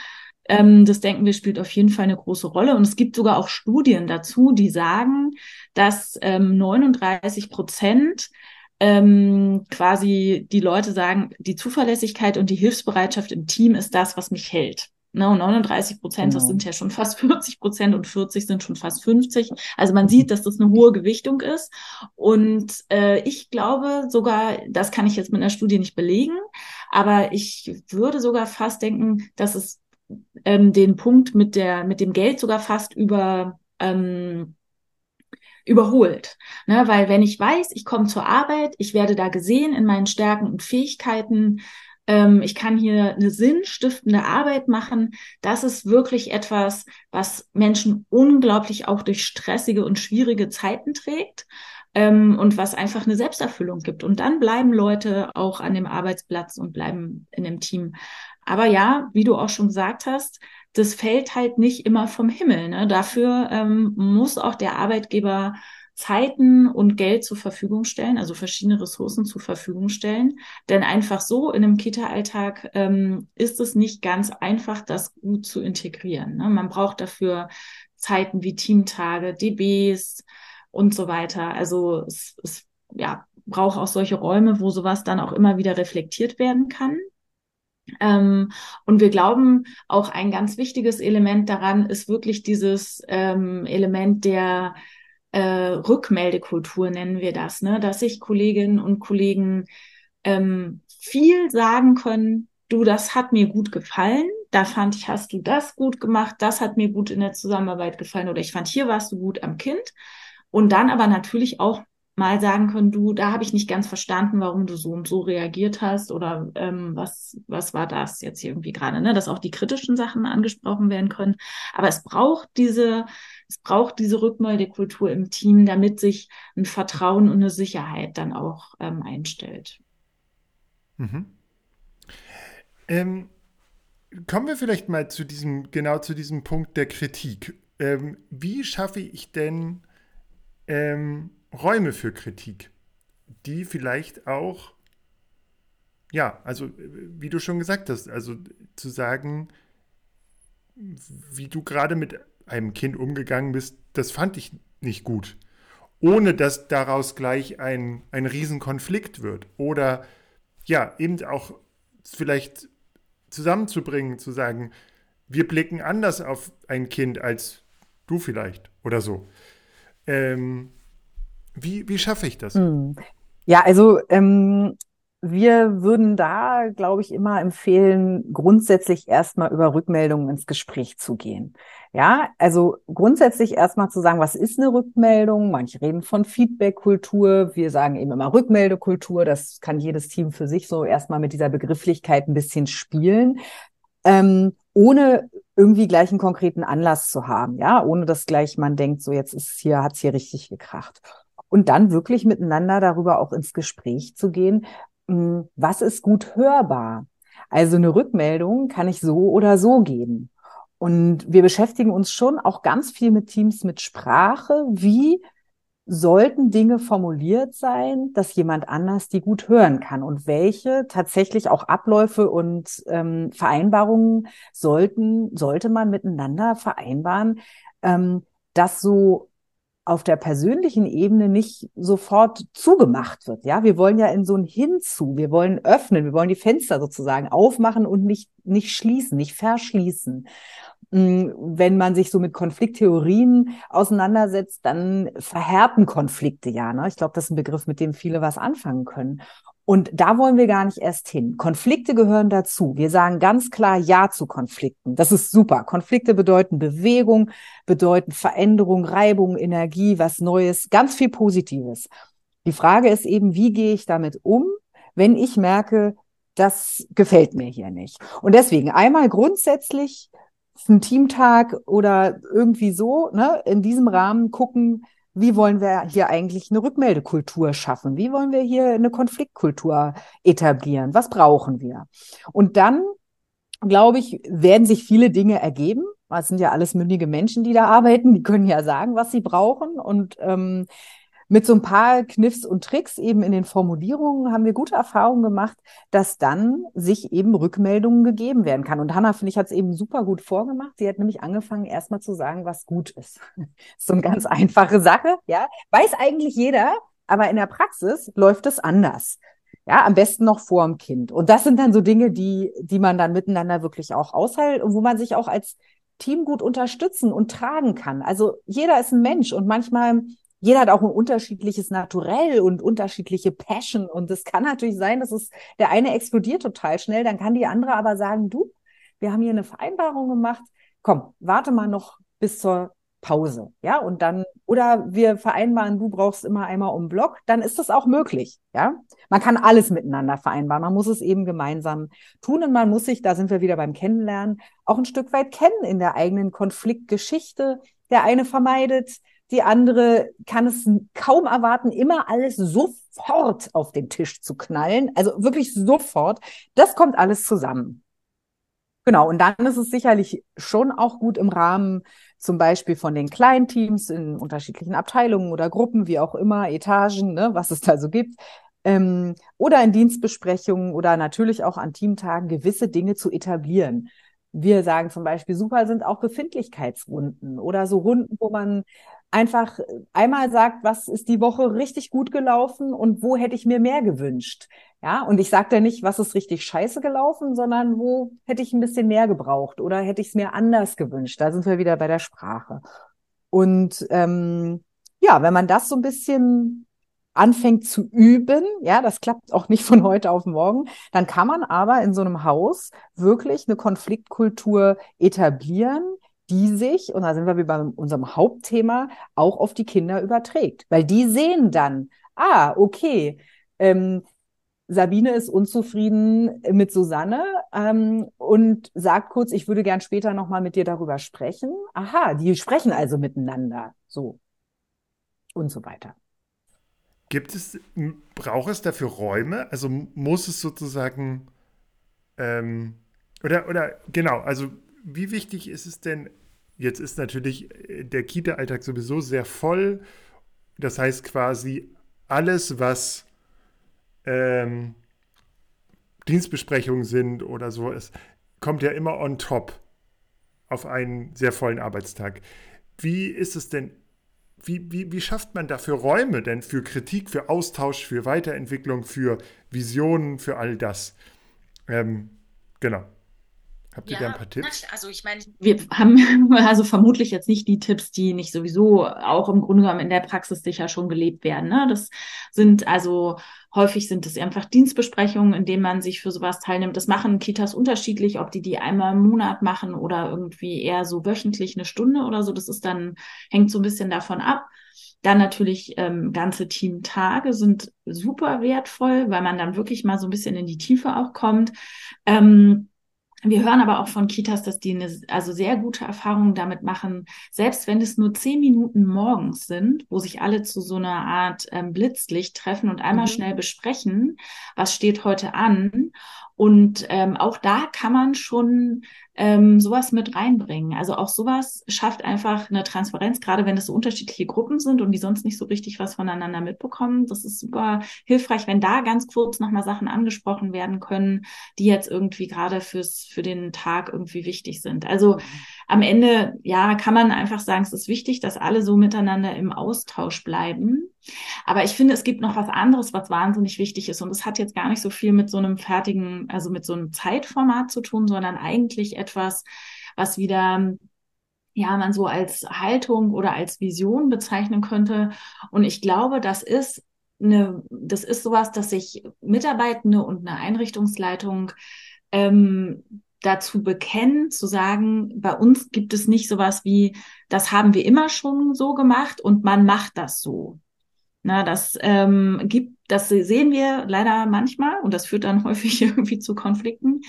Speaker 3: Ähm, das denken wir spielt auf jeden Fall eine große Rolle. Und es gibt sogar auch Studien dazu, die sagen, dass ähm, 39 Prozent ähm, quasi die Leute sagen, die Zuverlässigkeit und die Hilfsbereitschaft im Team ist das, was mich hält. Ne, und 39 Prozent, genau. das sind ja schon fast 40 Prozent und 40 sind schon fast 50. Also man sieht, dass das eine hohe Gewichtung ist. Und äh, ich glaube sogar, das kann ich jetzt mit einer Studie nicht belegen, aber ich würde sogar fast denken, dass es ähm, den Punkt mit der mit dem Geld sogar fast über ähm, überholt. Ne? Weil wenn ich weiß, ich komme zur Arbeit, ich werde da gesehen in meinen Stärken und Fähigkeiten, ähm, ich kann hier eine sinnstiftende Arbeit machen, das ist wirklich etwas, was Menschen unglaublich auch durch stressige und schwierige Zeiten trägt. Ähm, und was einfach eine Selbsterfüllung gibt. Und dann bleiben Leute auch an dem Arbeitsplatz und bleiben in dem Team. Aber ja, wie du auch schon gesagt hast, das fällt halt nicht immer vom Himmel. Ne? Dafür ähm, muss auch der Arbeitgeber Zeiten und Geld zur Verfügung stellen, also verschiedene Ressourcen zur Verfügung stellen. Denn einfach so in einem Kita-Alltag ähm, ist es nicht ganz einfach, das gut zu integrieren. Ne? Man braucht dafür Zeiten wie Teamtage, DBs und so weiter. Also es, es ja, braucht auch solche Räume, wo sowas dann auch immer wieder reflektiert werden kann. Ähm, und wir glauben, auch ein ganz wichtiges Element daran ist wirklich dieses ähm, Element der äh, Rückmeldekultur, nennen wir das, ne? dass sich Kolleginnen und Kollegen ähm, viel sagen können, du, das hat mir gut gefallen, da fand ich, hast du das gut gemacht, das hat mir gut in der Zusammenarbeit gefallen oder ich fand, hier warst du gut am Kind. Und dann aber natürlich auch mal sagen können, du, da habe ich nicht ganz verstanden, warum du so und so reagiert hast oder ähm, was, was war das jetzt irgendwie gerade, ne? Dass auch die kritischen Sachen angesprochen werden können. Aber es braucht diese, es braucht diese Rückmeldekultur im Team, damit sich ein Vertrauen und eine Sicherheit dann auch ähm, einstellt.
Speaker 1: Mhm. Ähm, kommen wir vielleicht mal zu diesem, genau zu diesem Punkt der Kritik. Ähm, wie schaffe ich denn ähm, Räume für Kritik, die vielleicht auch, ja, also wie du schon gesagt hast, also zu sagen, wie du gerade mit einem Kind umgegangen bist, das fand ich nicht gut. Ohne dass daraus gleich ein, ein Riesenkonflikt wird. Oder ja, eben auch vielleicht zusammenzubringen, zu sagen, wir blicken anders auf ein Kind als du vielleicht oder so. Ähm, wie, wie schaffe ich das? Hm.
Speaker 2: Ja, also ähm, wir würden da, glaube ich, immer empfehlen, grundsätzlich erstmal über Rückmeldungen ins Gespräch zu gehen. Ja, also grundsätzlich erstmal zu sagen, was ist eine Rückmeldung? Manche reden von Feedback-Kultur. Wir sagen eben immer Rückmeldekultur. Das kann jedes Team für sich so erstmal mit dieser Begrifflichkeit ein bisschen spielen. Ähm, ohne irgendwie gleich einen konkreten Anlass zu haben, ja, ohne dass gleich man denkt, so jetzt ist hier, hat's hier richtig gekracht. Und dann wirklich miteinander darüber auch ins Gespräch zu gehen, hm, was ist gut hörbar? Also eine Rückmeldung kann ich so oder so geben. Und wir beschäftigen uns schon auch ganz viel mit Teams mit Sprache. Wie sollten Dinge formuliert sein, dass jemand anders die gut hören kann? Und welche tatsächlich auch Abläufe und ähm, Vereinbarungen sollten, sollte man miteinander vereinbaren, ähm, dass so auf der persönlichen Ebene nicht sofort zugemacht wird. Ja, wir wollen ja in so ein Hinzu, wir wollen öffnen, wir wollen die Fenster sozusagen aufmachen und nicht, nicht schließen, nicht verschließen. Mm, wenn man sich so mit Konflikttheorien auseinandersetzt, dann verhärten Konflikte ja. Ne? Ich glaube, das ist ein Begriff, mit dem viele was anfangen können. Und da wollen wir gar nicht erst hin. Konflikte gehören dazu. Wir sagen ganz klar Ja zu Konflikten. Das ist super. Konflikte bedeuten Bewegung, bedeuten Veränderung, Reibung, Energie, was Neues, ganz viel Positives. Die Frage ist eben, wie gehe ich damit um, wenn ich merke, das gefällt mir hier nicht. Und deswegen einmal grundsätzlich ein Teamtag oder irgendwie so, ne, in diesem Rahmen gucken, wie wollen wir hier eigentlich eine Rückmeldekultur schaffen? Wie wollen wir hier eine Konfliktkultur etablieren? Was brauchen wir? Und dann, glaube ich, werden sich viele Dinge ergeben. Es sind ja alles mündige Menschen, die da arbeiten. Die können ja sagen, was sie brauchen. Und ähm, mit so ein paar Kniffs und Tricks eben in den Formulierungen haben wir gute Erfahrungen gemacht, dass dann sich eben Rückmeldungen gegeben werden kann. Und Hanna, finde ich, hat es eben super gut vorgemacht. Sie hat nämlich angefangen, erstmal zu sagen, was gut ist. so eine ganz einfache Sache, ja. Weiß eigentlich jeder, aber in der Praxis läuft es anders. Ja, am besten noch vor dem Kind. Und das sind dann so Dinge, die, die man dann miteinander wirklich auch aushält und wo man sich auch als Team gut unterstützen und tragen kann. Also jeder ist ein Mensch und manchmal jeder hat auch ein unterschiedliches Naturell und unterschiedliche Passion. Und es kann natürlich sein, dass es der eine explodiert total schnell, dann kann die andere aber sagen, du, wir haben hier eine Vereinbarung gemacht. Komm, warte mal noch bis zur Pause, ja, und dann, oder wir vereinbaren, du brauchst immer einmal um Block, dann ist das auch möglich, ja. Man kann alles miteinander vereinbaren, man muss es eben gemeinsam tun und man muss sich, da sind wir wieder beim Kennenlernen, auch ein Stück weit kennen in der eigenen Konfliktgeschichte. Der eine vermeidet, die andere kann es kaum erwarten, immer alles sofort auf den Tisch zu knallen. Also wirklich sofort. Das kommt alles zusammen. Genau. Und dann ist es sicherlich schon auch gut im Rahmen zum Beispiel von den kleinen Teams in unterschiedlichen Abteilungen oder Gruppen, wie auch immer, Etagen, ne, was es da so gibt, ähm, oder in Dienstbesprechungen oder natürlich auch an Teamtagen gewisse Dinge zu etablieren. Wir sagen zum Beispiel, super sind auch Befindlichkeitsrunden oder so Runden, wo man einfach einmal sagt, was ist die Woche richtig gut gelaufen und wo hätte ich mir mehr gewünscht. Ja, und ich sage da nicht, was ist richtig scheiße gelaufen, sondern wo hätte ich ein bisschen mehr gebraucht oder hätte ich es mir anders gewünscht. Da sind wir wieder bei der Sprache. Und ähm, ja, wenn man das so ein bisschen anfängt zu üben, ja, das klappt auch nicht von heute auf morgen, dann kann man aber in so einem Haus wirklich eine Konfliktkultur etablieren, die sich, und da sind wir wie bei unserem Hauptthema, auch auf die Kinder überträgt. Weil die sehen dann, ah, okay, ähm, Sabine ist unzufrieden mit Susanne ähm, und sagt kurz, ich würde gern später nochmal mit dir darüber sprechen. Aha, die sprechen also miteinander. So. Und so weiter.
Speaker 1: Gibt es, braucht es dafür Räume? Also muss es sozusagen ähm, oder, oder genau, also wie wichtig ist es denn, jetzt ist natürlich äh, der Kita-Alltag sowieso sehr voll, das heißt quasi alles, was ähm, Dienstbesprechungen sind oder so, es kommt ja immer on top auf einen sehr vollen Arbeitstag. Wie ist es denn, wie, wie, wie schafft man dafür Räume denn für Kritik, für Austausch, für Weiterentwicklung, für Visionen, für all das? Ähm, genau. Habt ihr ja, da ein paar Tipps?
Speaker 3: Also ich meine, wir haben also vermutlich jetzt nicht die Tipps, die nicht sowieso auch im Grunde genommen in der Praxis sicher schon gelebt werden. Ne? Das sind also häufig sind es einfach Dienstbesprechungen, in denen man sich für sowas teilnimmt. Das machen Kitas unterschiedlich, ob die die einmal im Monat machen oder irgendwie eher so wöchentlich eine Stunde oder so. Das ist dann hängt so ein bisschen davon ab. Dann natürlich ähm, ganze Teamtage sind super wertvoll, weil man dann wirklich mal so ein bisschen in die Tiefe auch kommt. Ähm, wir hören aber auch von Kitas, dass die eine, also sehr gute Erfahrungen damit machen, selbst wenn es nur zehn Minuten morgens sind, wo sich alle zu so einer Art ähm, Blitzlicht treffen und einmal mhm. schnell besprechen, was steht heute an. Und ähm, auch da kann man schon ähm, sowas mit reinbringen. Also auch sowas schafft einfach eine Transparenz, gerade wenn es so unterschiedliche Gruppen sind und die sonst nicht so richtig was voneinander mitbekommen. Das ist super hilfreich, wenn da ganz kurz nochmal Sachen angesprochen werden können, die jetzt irgendwie gerade fürs, für den Tag irgendwie wichtig sind. Also am Ende, ja, kann man einfach sagen, es ist wichtig, dass alle so miteinander im Austausch bleiben. Aber ich finde, es gibt noch was anderes, was wahnsinnig wichtig ist. Und es hat jetzt gar nicht so viel mit so einem fertigen, also mit so einem Zeitformat zu tun, sondern eigentlich etwas, was wieder ja, man so als Haltung oder als Vision bezeichnen könnte. Und ich glaube, das ist eine, das ist sowas, dass sich Mitarbeitende und eine Einrichtungsleitung ähm, dazu bekennen, zu sagen, bei uns gibt es nicht sowas wie, das haben wir immer schon so gemacht und man macht das so. Na, das ähm, gibt, das sehen wir leider manchmal und das führt dann häufig irgendwie zu Konflikten,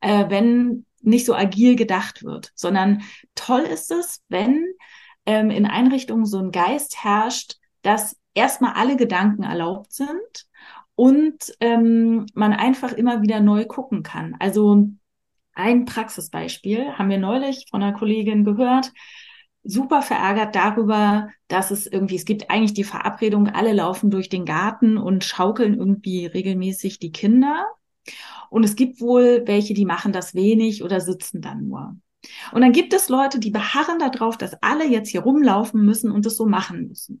Speaker 3: äh, wenn nicht so agil gedacht wird, sondern toll ist es, wenn ähm, in Einrichtungen so ein Geist herrscht, dass erstmal alle Gedanken erlaubt sind und ähm, man einfach immer wieder neu gucken kann. Also ein Praxisbeispiel haben wir neulich von einer Kollegin gehört, super verärgert darüber, dass es irgendwie, es gibt eigentlich die Verabredung, alle laufen durch den Garten und schaukeln irgendwie regelmäßig die Kinder. Und es gibt wohl welche, die machen das wenig oder sitzen dann nur. Und dann gibt es Leute, die beharren darauf, dass alle jetzt hier rumlaufen müssen und das so machen müssen.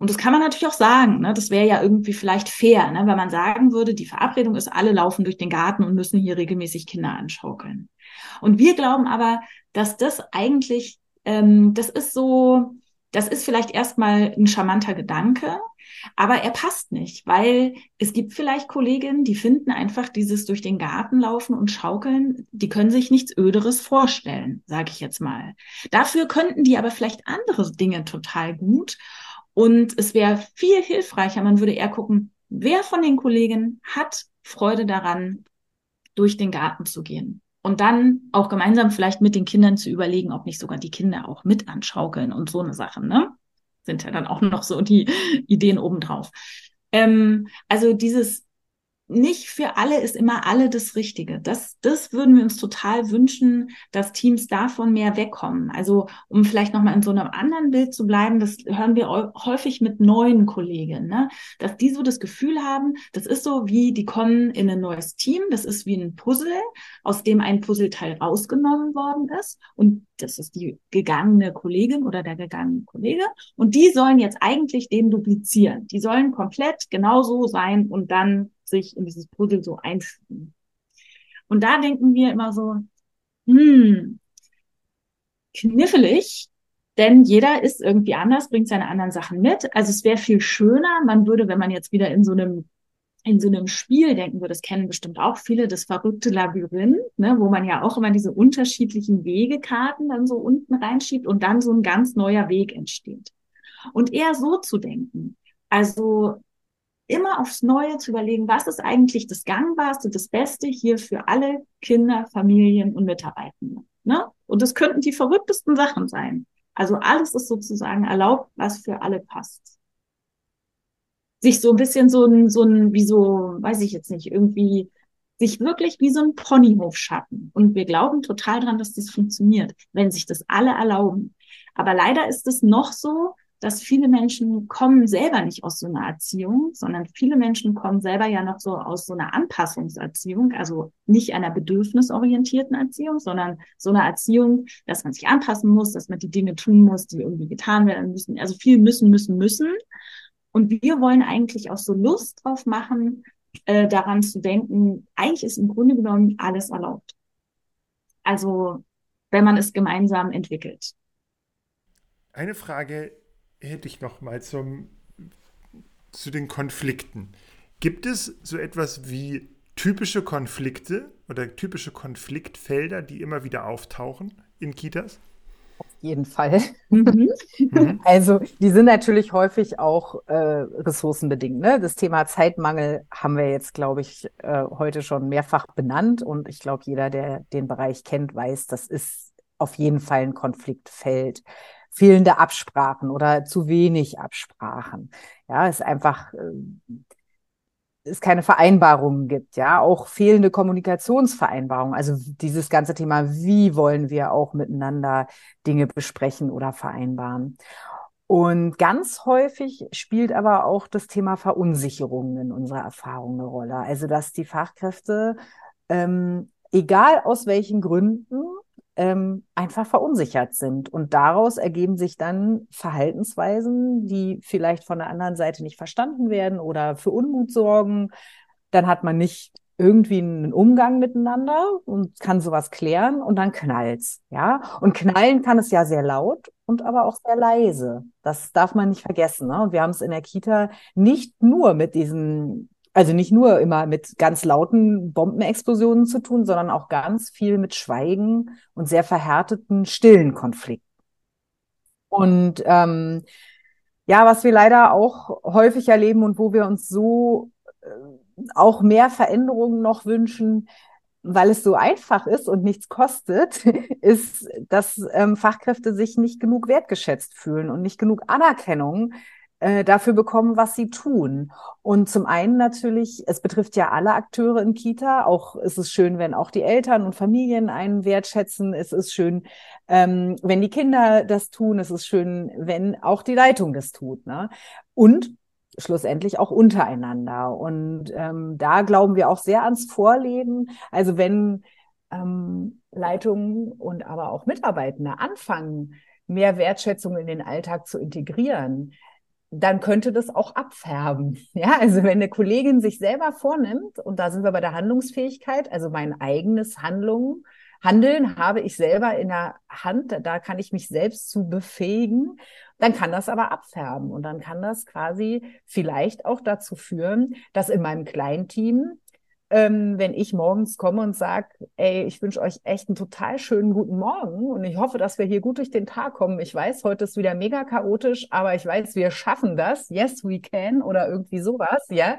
Speaker 3: Und das kann man natürlich auch sagen. Ne? Das wäre ja irgendwie vielleicht fair, ne? wenn man sagen würde, die Verabredung ist, alle laufen durch den Garten und müssen hier regelmäßig Kinder anschaukeln. Und wir glauben aber, dass das eigentlich, ähm, das ist so, das ist vielleicht erstmal ein charmanter Gedanke, aber er passt nicht, weil es gibt vielleicht Kolleginnen, die finden einfach dieses durch den Garten laufen und schaukeln, die können sich nichts Öderes vorstellen, sage ich jetzt mal. Dafür könnten die aber vielleicht andere Dinge total gut. Und es wäre viel hilfreicher, man würde eher gucken, wer von den Kollegen hat Freude daran, durch den Garten zu gehen. Und dann auch gemeinsam vielleicht mit den Kindern zu überlegen, ob nicht sogar die Kinder auch mit anschaukeln und so eine Sache, ne? Sind ja dann auch noch so die Ideen obendrauf. Ähm, also dieses nicht für alle ist immer alle das Richtige. Das, das würden wir uns total wünschen, dass Teams davon mehr wegkommen. Also um vielleicht nochmal in so einem anderen Bild zu bleiben, das hören wir häufig mit neuen Kollegen, ne? dass die so das Gefühl haben, das ist so wie, die kommen in ein neues Team, das ist wie ein Puzzle, aus dem ein Puzzleteil rausgenommen worden ist und das ist die gegangene Kollegin oder der gegangene Kollege und die sollen jetzt eigentlich den duplizieren. Die sollen komplett genauso sein und dann sich in dieses Puzzle so einfügen. Und da denken wir immer so, hm, kniffelig, denn jeder ist irgendwie anders, bringt seine anderen Sachen mit. Also es wäre viel schöner, man würde, wenn man jetzt wieder in so einem in so einem Spiel denken würde, das kennen bestimmt auch viele, das verrückte Labyrinth, ne, wo man ja auch immer diese unterschiedlichen Wegekarten dann so unten reinschiebt und dann so ein ganz neuer Weg entsteht. Und eher so zu denken. Also immer aufs Neue zu überlegen, was ist eigentlich das Gangbarste, das Beste hier für alle Kinder, Familien und Mitarbeitende. Ne? Und das könnten die verrücktesten Sachen sein. Also alles ist sozusagen erlaubt, was für alle passt. Sich so ein bisschen so ein, so ein, wie so, weiß ich jetzt nicht, irgendwie sich wirklich wie so ein Ponyhof schatten. Und wir glauben total dran, dass das funktioniert, wenn sich das alle erlauben. Aber leider ist es noch so, dass viele Menschen kommen selber nicht aus so einer Erziehung, sondern viele Menschen kommen selber ja noch so aus so einer Anpassungserziehung, also nicht einer bedürfnisorientierten Erziehung, sondern so einer Erziehung, dass man sich anpassen muss, dass man die Dinge tun muss, die irgendwie getan werden müssen. Also viel müssen, müssen, müssen. Und wir wollen eigentlich auch so Lust drauf machen, äh, daran zu denken, eigentlich ist im Grunde genommen alles erlaubt. Also wenn man es gemeinsam entwickelt.
Speaker 1: Eine Frage hätte ich noch mal zum, zu den Konflikten. Gibt es so etwas wie typische Konflikte oder typische Konfliktfelder, die immer wieder auftauchen in Kitas?
Speaker 2: Auf jeden Fall. Mhm. mhm. Also die sind natürlich häufig auch äh, ressourcenbedingt. Ne? Das Thema Zeitmangel haben wir jetzt, glaube ich, äh, heute schon mehrfach benannt. Und ich glaube, jeder, der den Bereich kennt, weiß, das ist auf jeden Fall ein Konfliktfeld fehlende Absprachen oder zu wenig Absprachen. Ja, es einfach äh, es keine Vereinbarungen gibt, ja, auch fehlende Kommunikationsvereinbarungen. Also dieses ganze Thema, wie wollen wir auch miteinander Dinge besprechen oder vereinbaren. Und ganz häufig spielt aber auch das Thema Verunsicherung in unserer Erfahrung eine Rolle. Also dass die Fachkräfte, ähm, egal aus welchen Gründen, ähm, einfach verunsichert sind. Und daraus ergeben sich dann Verhaltensweisen, die vielleicht von der anderen Seite nicht verstanden werden oder für Unmut sorgen. Dann hat man nicht irgendwie einen Umgang miteinander und kann sowas klären und dann knallt's, ja. Und knallen kann es ja sehr laut und aber auch sehr leise. Das darf man nicht vergessen. Ne? Und wir haben es in der Kita nicht nur mit diesen also nicht nur immer mit ganz lauten Bombenexplosionen zu tun, sondern auch ganz viel mit Schweigen und sehr verhärteten, stillen Konflikten. Und ähm, ja, was wir leider auch häufig erleben und wo wir uns so äh, auch mehr Veränderungen noch wünschen, weil es so einfach ist und nichts kostet, ist, dass ähm, Fachkräfte sich nicht genug wertgeschätzt fühlen und nicht genug Anerkennung äh, dafür bekommen, was sie tun. Und zum einen natürlich, es betrifft ja alle Akteure in Kita. Auch ist es schön, wenn auch die Eltern und Familien einen wertschätzen. Es ist schön, ähm, wenn die Kinder das tun. Es ist schön, wenn auch die Leitung das tut. Ne? Und schlussendlich auch untereinander. Und ähm, da glauben wir auch sehr ans Vorleben. Also wenn ähm, Leitungen und aber auch Mitarbeitende anfangen, mehr Wertschätzung in den Alltag zu integrieren, dann könnte das auch abfärben. Ja, also wenn eine Kollegin sich selber vornimmt, und da sind wir bei der Handlungsfähigkeit, also mein eigenes Handlung, Handeln habe ich selber in der Hand, da kann ich mich selbst zu befähigen, dann kann das aber abfärben und dann kann das quasi vielleicht auch dazu führen, dass in meinem Kleinteam ähm, wenn ich morgens komme und sage, ey, ich wünsche euch echt einen total schönen guten Morgen und ich hoffe, dass wir hier gut durch den Tag kommen. Ich weiß, heute ist wieder mega chaotisch, aber ich weiß, wir schaffen das. Yes, we can oder irgendwie sowas, ja.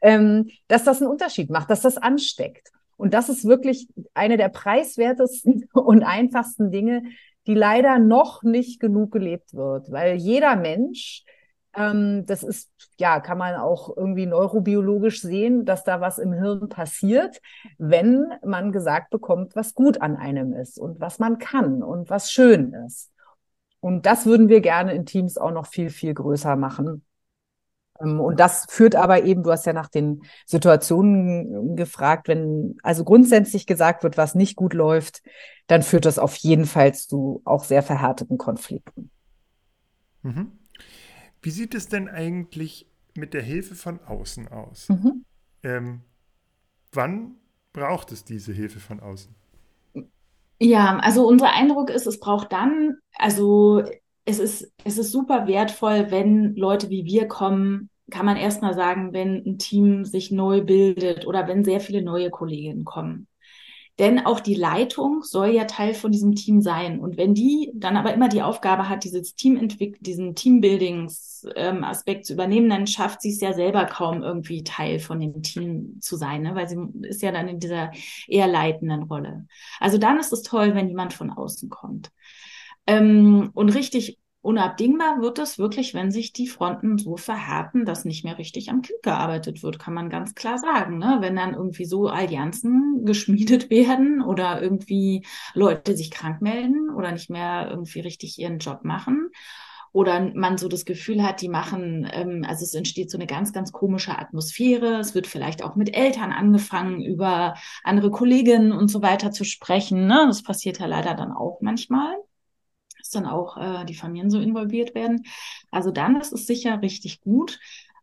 Speaker 2: Ähm, dass das einen Unterschied macht, dass das ansteckt. Und das ist wirklich eine der preiswertesten und einfachsten Dinge, die leider noch nicht genug gelebt wird, weil jeder Mensch ähm, das ist, ja, kann man auch irgendwie neurobiologisch sehen, dass da was im Hirn passiert, wenn man gesagt bekommt, was gut an einem ist und was man kann und was schön ist. Und das würden wir gerne in Teams auch noch viel, viel größer machen. Ähm, und das führt aber eben, du hast ja nach den Situationen gefragt, wenn also grundsätzlich gesagt wird, was nicht gut läuft, dann führt das auf jeden Fall zu auch sehr verhärteten Konflikten.
Speaker 1: Mhm. Wie sieht es denn eigentlich mit der Hilfe von außen aus? Mhm. Ähm, wann braucht es diese Hilfe von außen?
Speaker 3: Ja, also unser Eindruck ist, es braucht dann, also es ist, es ist super wertvoll, wenn Leute wie wir kommen, kann man erstmal sagen, wenn ein Team sich neu bildet oder wenn sehr viele neue Kolleginnen kommen. Denn auch die Leitung soll ja Teil von diesem Team sein. Und wenn die dann aber immer die Aufgabe hat, dieses Teamentwick diesen Teambuildings-Aspekt ähm, zu übernehmen, dann schafft sie es ja selber kaum irgendwie Teil von dem Team zu sein, ne? weil sie ist ja dann in dieser eher leitenden Rolle. Also dann ist es toll, wenn jemand von außen kommt. Ähm, und richtig Unabdingbar wird es wirklich, wenn sich die Fronten so verhärten, dass nicht mehr richtig am Kind gearbeitet wird, kann man ganz klar sagen. Ne? Wenn dann irgendwie so Allianzen geschmiedet werden oder irgendwie Leute sich krank melden oder nicht mehr irgendwie richtig ihren Job machen oder man so das Gefühl hat, die machen, ähm, also es entsteht so eine ganz, ganz komische Atmosphäre. Es wird vielleicht auch mit Eltern angefangen, über andere Kolleginnen und so weiter zu sprechen. Ne? Das passiert ja leider dann auch manchmal dass dann auch äh, die Familien so involviert werden. Also dann ist es sicher richtig gut,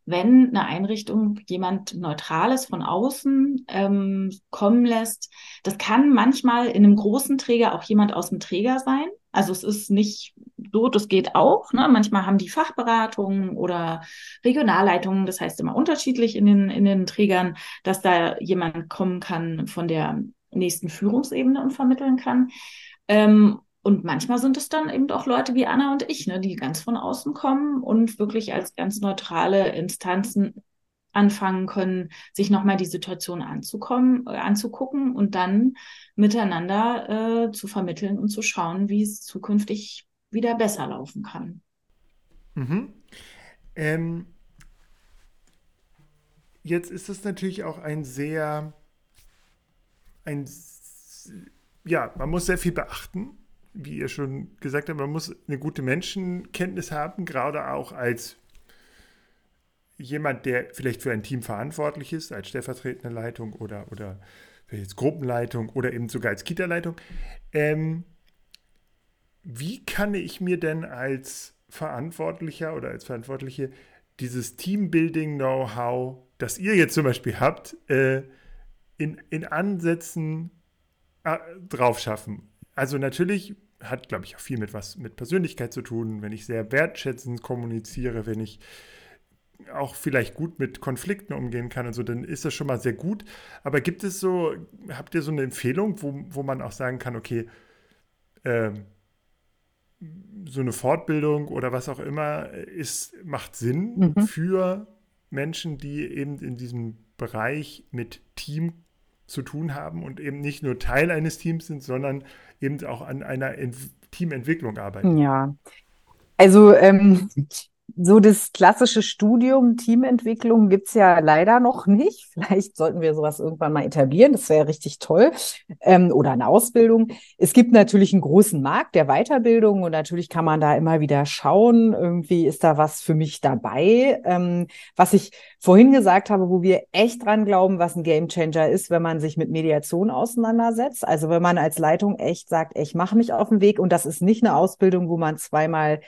Speaker 3: wenn eine Einrichtung jemand Neutrales von außen ähm, kommen lässt. Das kann manchmal in einem großen Träger auch jemand aus dem Träger sein. Also es ist nicht so, das geht auch. Ne? Manchmal haben die Fachberatungen oder Regionalleitungen, das heißt immer unterschiedlich in den, in den Trägern, dass da jemand kommen kann von der nächsten Führungsebene und vermitteln kann. Ähm, und manchmal sind es dann eben auch Leute wie Anna und ich, ne, die ganz von außen kommen und wirklich als ganz neutrale Instanzen anfangen können, sich nochmal die Situation anzukommen, äh, anzugucken und dann miteinander äh, zu vermitteln und zu schauen, wie es zukünftig wieder besser laufen kann.
Speaker 1: Mhm. Ähm, jetzt ist es natürlich auch ein sehr, ein, ja, man muss sehr viel beachten wie ihr schon gesagt habt, man muss eine gute Menschenkenntnis haben, gerade auch als jemand, der vielleicht für ein Team verantwortlich ist, als stellvertretende Leitung oder, oder jetzt Gruppenleitung oder eben sogar als Kita-Leitung. Ähm, wie kann ich mir denn als Verantwortlicher oder als Verantwortliche dieses Teambuilding-Know-how, das ihr jetzt zum Beispiel habt, äh, in, in Ansätzen äh, drauf schaffen? Also natürlich hat, glaube ich, auch viel mit was mit Persönlichkeit zu tun, wenn ich sehr wertschätzend kommuniziere, wenn ich auch vielleicht gut mit Konflikten umgehen kann und so, dann ist das schon mal sehr gut. Aber gibt es so, habt ihr so eine Empfehlung, wo, wo man auch sagen kann, okay, äh, so eine Fortbildung oder was auch immer ist, macht Sinn mhm. für Menschen, die eben in diesem Bereich mit Team zu tun haben und eben nicht nur Teil eines Teams sind, sondern eben auch an einer Ent Teamentwicklung arbeiten.
Speaker 2: Ja, also ähm, so das klassische Studium Teamentwicklung gibt's ja leider noch nicht. Vielleicht sollten wir sowas irgendwann mal etablieren. Das wäre richtig toll. Ähm, oder eine Ausbildung. Es gibt natürlich einen großen Markt der Weiterbildung und natürlich kann man da immer wieder schauen, irgendwie ist da was für mich dabei. Ähm, was ich vorhin gesagt habe, wo wir echt dran glauben, was ein Gamechanger ist, wenn man sich mit Mediation auseinandersetzt. Also wenn man als Leitung echt sagt, ich mache mich auf den Weg und das ist nicht eine Ausbildung, wo man zweimal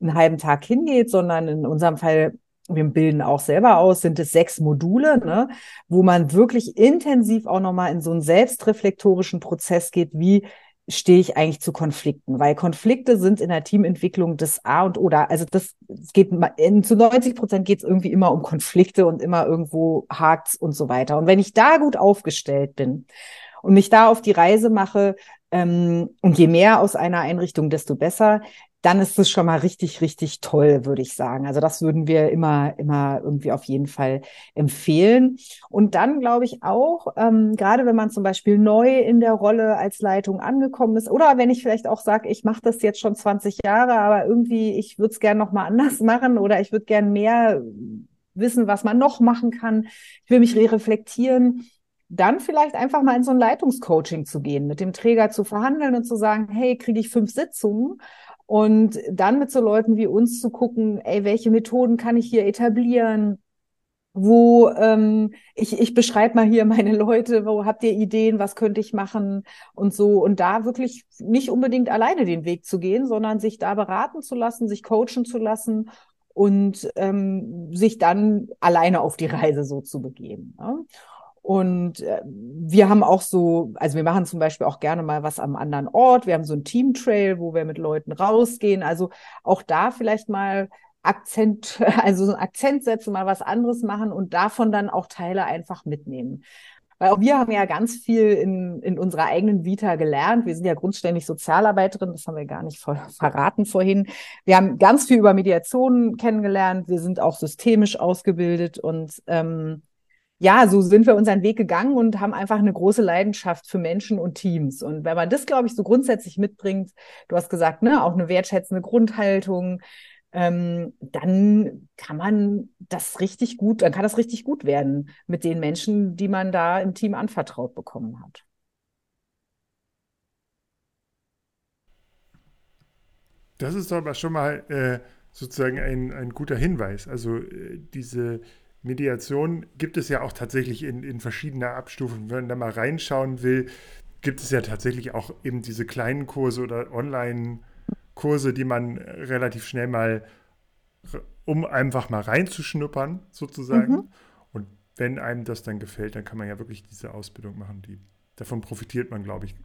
Speaker 2: einen halben Tag hingeht, sondern in unserem Fall wir bilden auch selber aus, sind es sechs Module, ne, wo man wirklich intensiv auch nochmal in so einen selbstreflektorischen Prozess geht, wie stehe ich eigentlich zu Konflikten? Weil Konflikte sind in der Teamentwicklung das A und O. Also das geht in, zu 90 Prozent geht es irgendwie immer um Konflikte und immer irgendwo hakt's und so weiter. Und wenn ich da gut aufgestellt bin und mich da auf die Reise mache, ähm, und je mehr aus einer Einrichtung, desto besser, dann ist es schon mal richtig, richtig toll, würde ich sagen. Also das würden wir immer, immer irgendwie auf jeden Fall empfehlen. Und dann glaube ich auch, ähm, gerade wenn man zum Beispiel neu in der Rolle als Leitung angekommen ist oder wenn ich vielleicht auch sage, ich mache das jetzt schon 20 Jahre, aber irgendwie ich würde es gerne noch mal anders machen oder ich würde gerne mehr wissen, was man noch machen kann. Ich will mich reflektieren dann vielleicht einfach mal in so ein Leitungscoaching zu gehen, mit dem Träger zu verhandeln und zu sagen, hey, kriege ich fünf Sitzungen und dann mit so Leuten wie uns zu gucken, ey, welche Methoden kann ich hier etablieren? Wo ähm, ich, ich beschreibe mal hier meine Leute, wo habt ihr Ideen, was könnte ich machen und so. Und da wirklich nicht unbedingt alleine den Weg zu gehen, sondern sich da beraten zu lassen, sich coachen zu lassen und ähm, sich dann alleine auf die Reise so zu begeben. Ne? Und äh, wir haben auch so, also wir machen zum Beispiel auch gerne mal was am anderen Ort. Wir haben so ein Team-Trail, wo wir mit Leuten rausgehen. Also auch da vielleicht mal Akzent, also so einen Akzent setzen, mal was anderes machen und davon dann auch Teile einfach mitnehmen. Weil auch wir haben ja ganz viel in, in unserer eigenen Vita gelernt. Wir sind ja grundständig Sozialarbeiterin, das haben wir gar nicht verraten vorhin. Wir haben ganz viel über Mediation kennengelernt. Wir sind auch systemisch ausgebildet und ähm, ja, so sind wir unseren Weg gegangen und haben einfach eine große Leidenschaft für Menschen und Teams. Und wenn man das, glaube ich, so grundsätzlich mitbringt, du hast gesagt, ne, auch eine wertschätzende Grundhaltung, ähm, dann kann man das richtig gut, dann kann das richtig gut werden mit den Menschen, die man da im Team anvertraut bekommen hat.
Speaker 1: Das ist aber schon mal äh, sozusagen ein, ein guter Hinweis. Also äh, diese Mediation gibt es ja auch tatsächlich in, in verschiedener Abstufung. Wenn man da mal reinschauen will, gibt es ja tatsächlich auch eben diese kleinen Kurse oder Online-Kurse, die man relativ schnell mal, um einfach mal reinzuschnuppern, sozusagen. Mhm. Und wenn einem das dann gefällt, dann kann man ja wirklich diese Ausbildung machen. Die, davon profitiert man, glaube ich,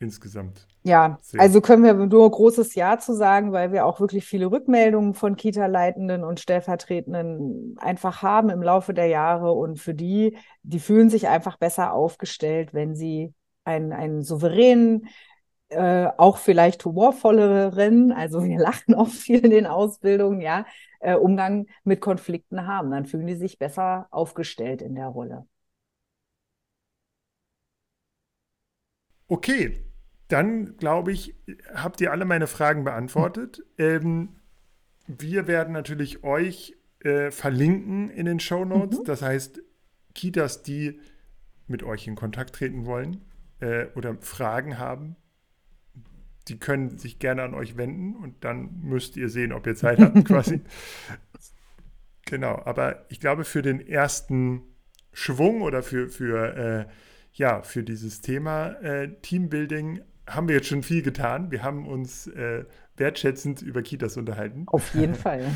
Speaker 1: insgesamt.
Speaker 2: Ja, sehr. also können wir nur großes Ja zu sagen, weil wir auch wirklich viele Rückmeldungen von Kita-Leitenden und Stellvertretenden einfach haben im Laufe der Jahre und für die, die fühlen sich einfach besser aufgestellt, wenn sie einen, einen souveränen, äh, auch vielleicht humorvolleren, also wir lachen auch viel in den Ausbildungen, ja, äh, Umgang mit Konflikten haben. Dann fühlen die sich besser aufgestellt in der Rolle.
Speaker 1: Okay, dann glaube ich, habt ihr alle meine Fragen beantwortet. Ähm, wir werden natürlich euch äh, verlinken in den Show Notes. Mhm. Das heißt, Kitas, die mit euch in Kontakt treten wollen äh, oder Fragen haben, die können sich gerne an euch wenden und dann müsst ihr sehen, ob ihr Zeit habt quasi. Genau, aber ich glaube, für den ersten Schwung oder für, für, äh, ja, für dieses Thema äh, Teambuilding haben wir jetzt schon viel getan. Wir haben uns äh, wertschätzend über Kitas unterhalten.
Speaker 2: Auf jeden Fall.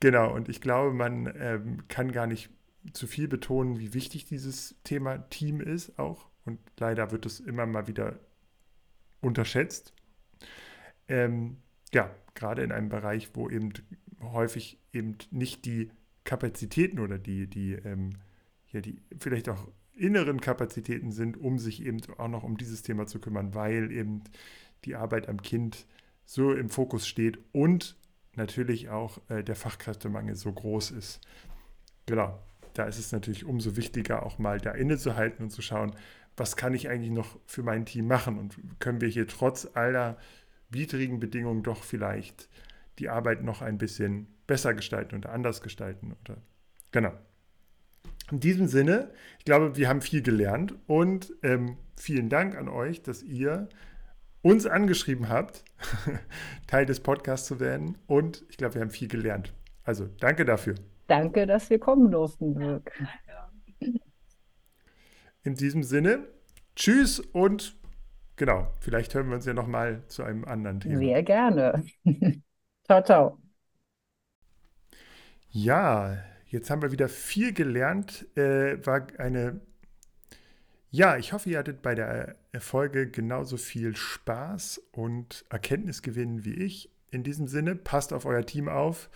Speaker 1: genau, und ich glaube, man ähm, kann gar nicht zu viel betonen, wie wichtig dieses Thema Team ist auch. Und leider wird es immer mal wieder unterschätzt. Ähm, ja, gerade in einem Bereich, wo eben häufig eben nicht die Kapazitäten oder die, die, ähm, ja, die vielleicht auch inneren Kapazitäten sind, um sich eben auch noch um dieses Thema zu kümmern, weil eben die Arbeit am Kind so im Fokus steht und natürlich auch äh, der Fachkräftemangel so groß ist. Genau, da ist es natürlich umso wichtiger, auch mal da innezuhalten und zu schauen, was kann ich eigentlich noch für mein Team machen und können wir hier trotz aller widrigen Bedingungen doch vielleicht die Arbeit noch ein bisschen besser gestalten oder anders gestalten oder genau. In diesem Sinne, ich glaube, wir haben viel gelernt und ähm, vielen Dank an euch, dass ihr uns angeschrieben habt, Teil des Podcasts zu werden. Und ich glaube, wir haben viel gelernt. Also danke dafür.
Speaker 2: Danke, dass wir kommen durften, Dirk.
Speaker 1: In diesem Sinne, tschüss und genau, vielleicht hören wir uns ja nochmal zu einem anderen Thema.
Speaker 2: Sehr gerne. ciao, ciao.
Speaker 1: Ja, Jetzt haben wir wieder viel gelernt. Äh, war eine. Ja, ich hoffe, ihr hattet bei der Folge genauso viel Spaß und Erkenntnisgewinn wie ich. In diesem Sinne, passt auf euer Team auf,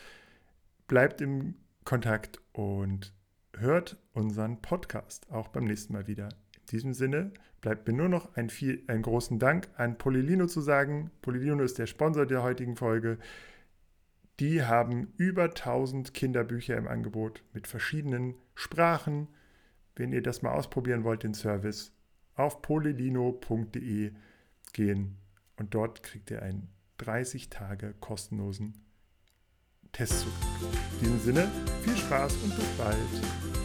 Speaker 1: bleibt im Kontakt und hört unseren Podcast auch beim nächsten Mal wieder. In diesem Sinne bleibt mir nur noch ein viel, einen großen Dank an Polilino zu sagen. Polilino ist der Sponsor der heutigen Folge. Die haben über 1000 Kinderbücher im Angebot mit verschiedenen Sprachen. Wenn ihr das mal ausprobieren wollt, den Service, auf polilino.de gehen und dort kriegt ihr einen 30 Tage kostenlosen Testzug. In diesem Sinne, viel Spaß und bis bald.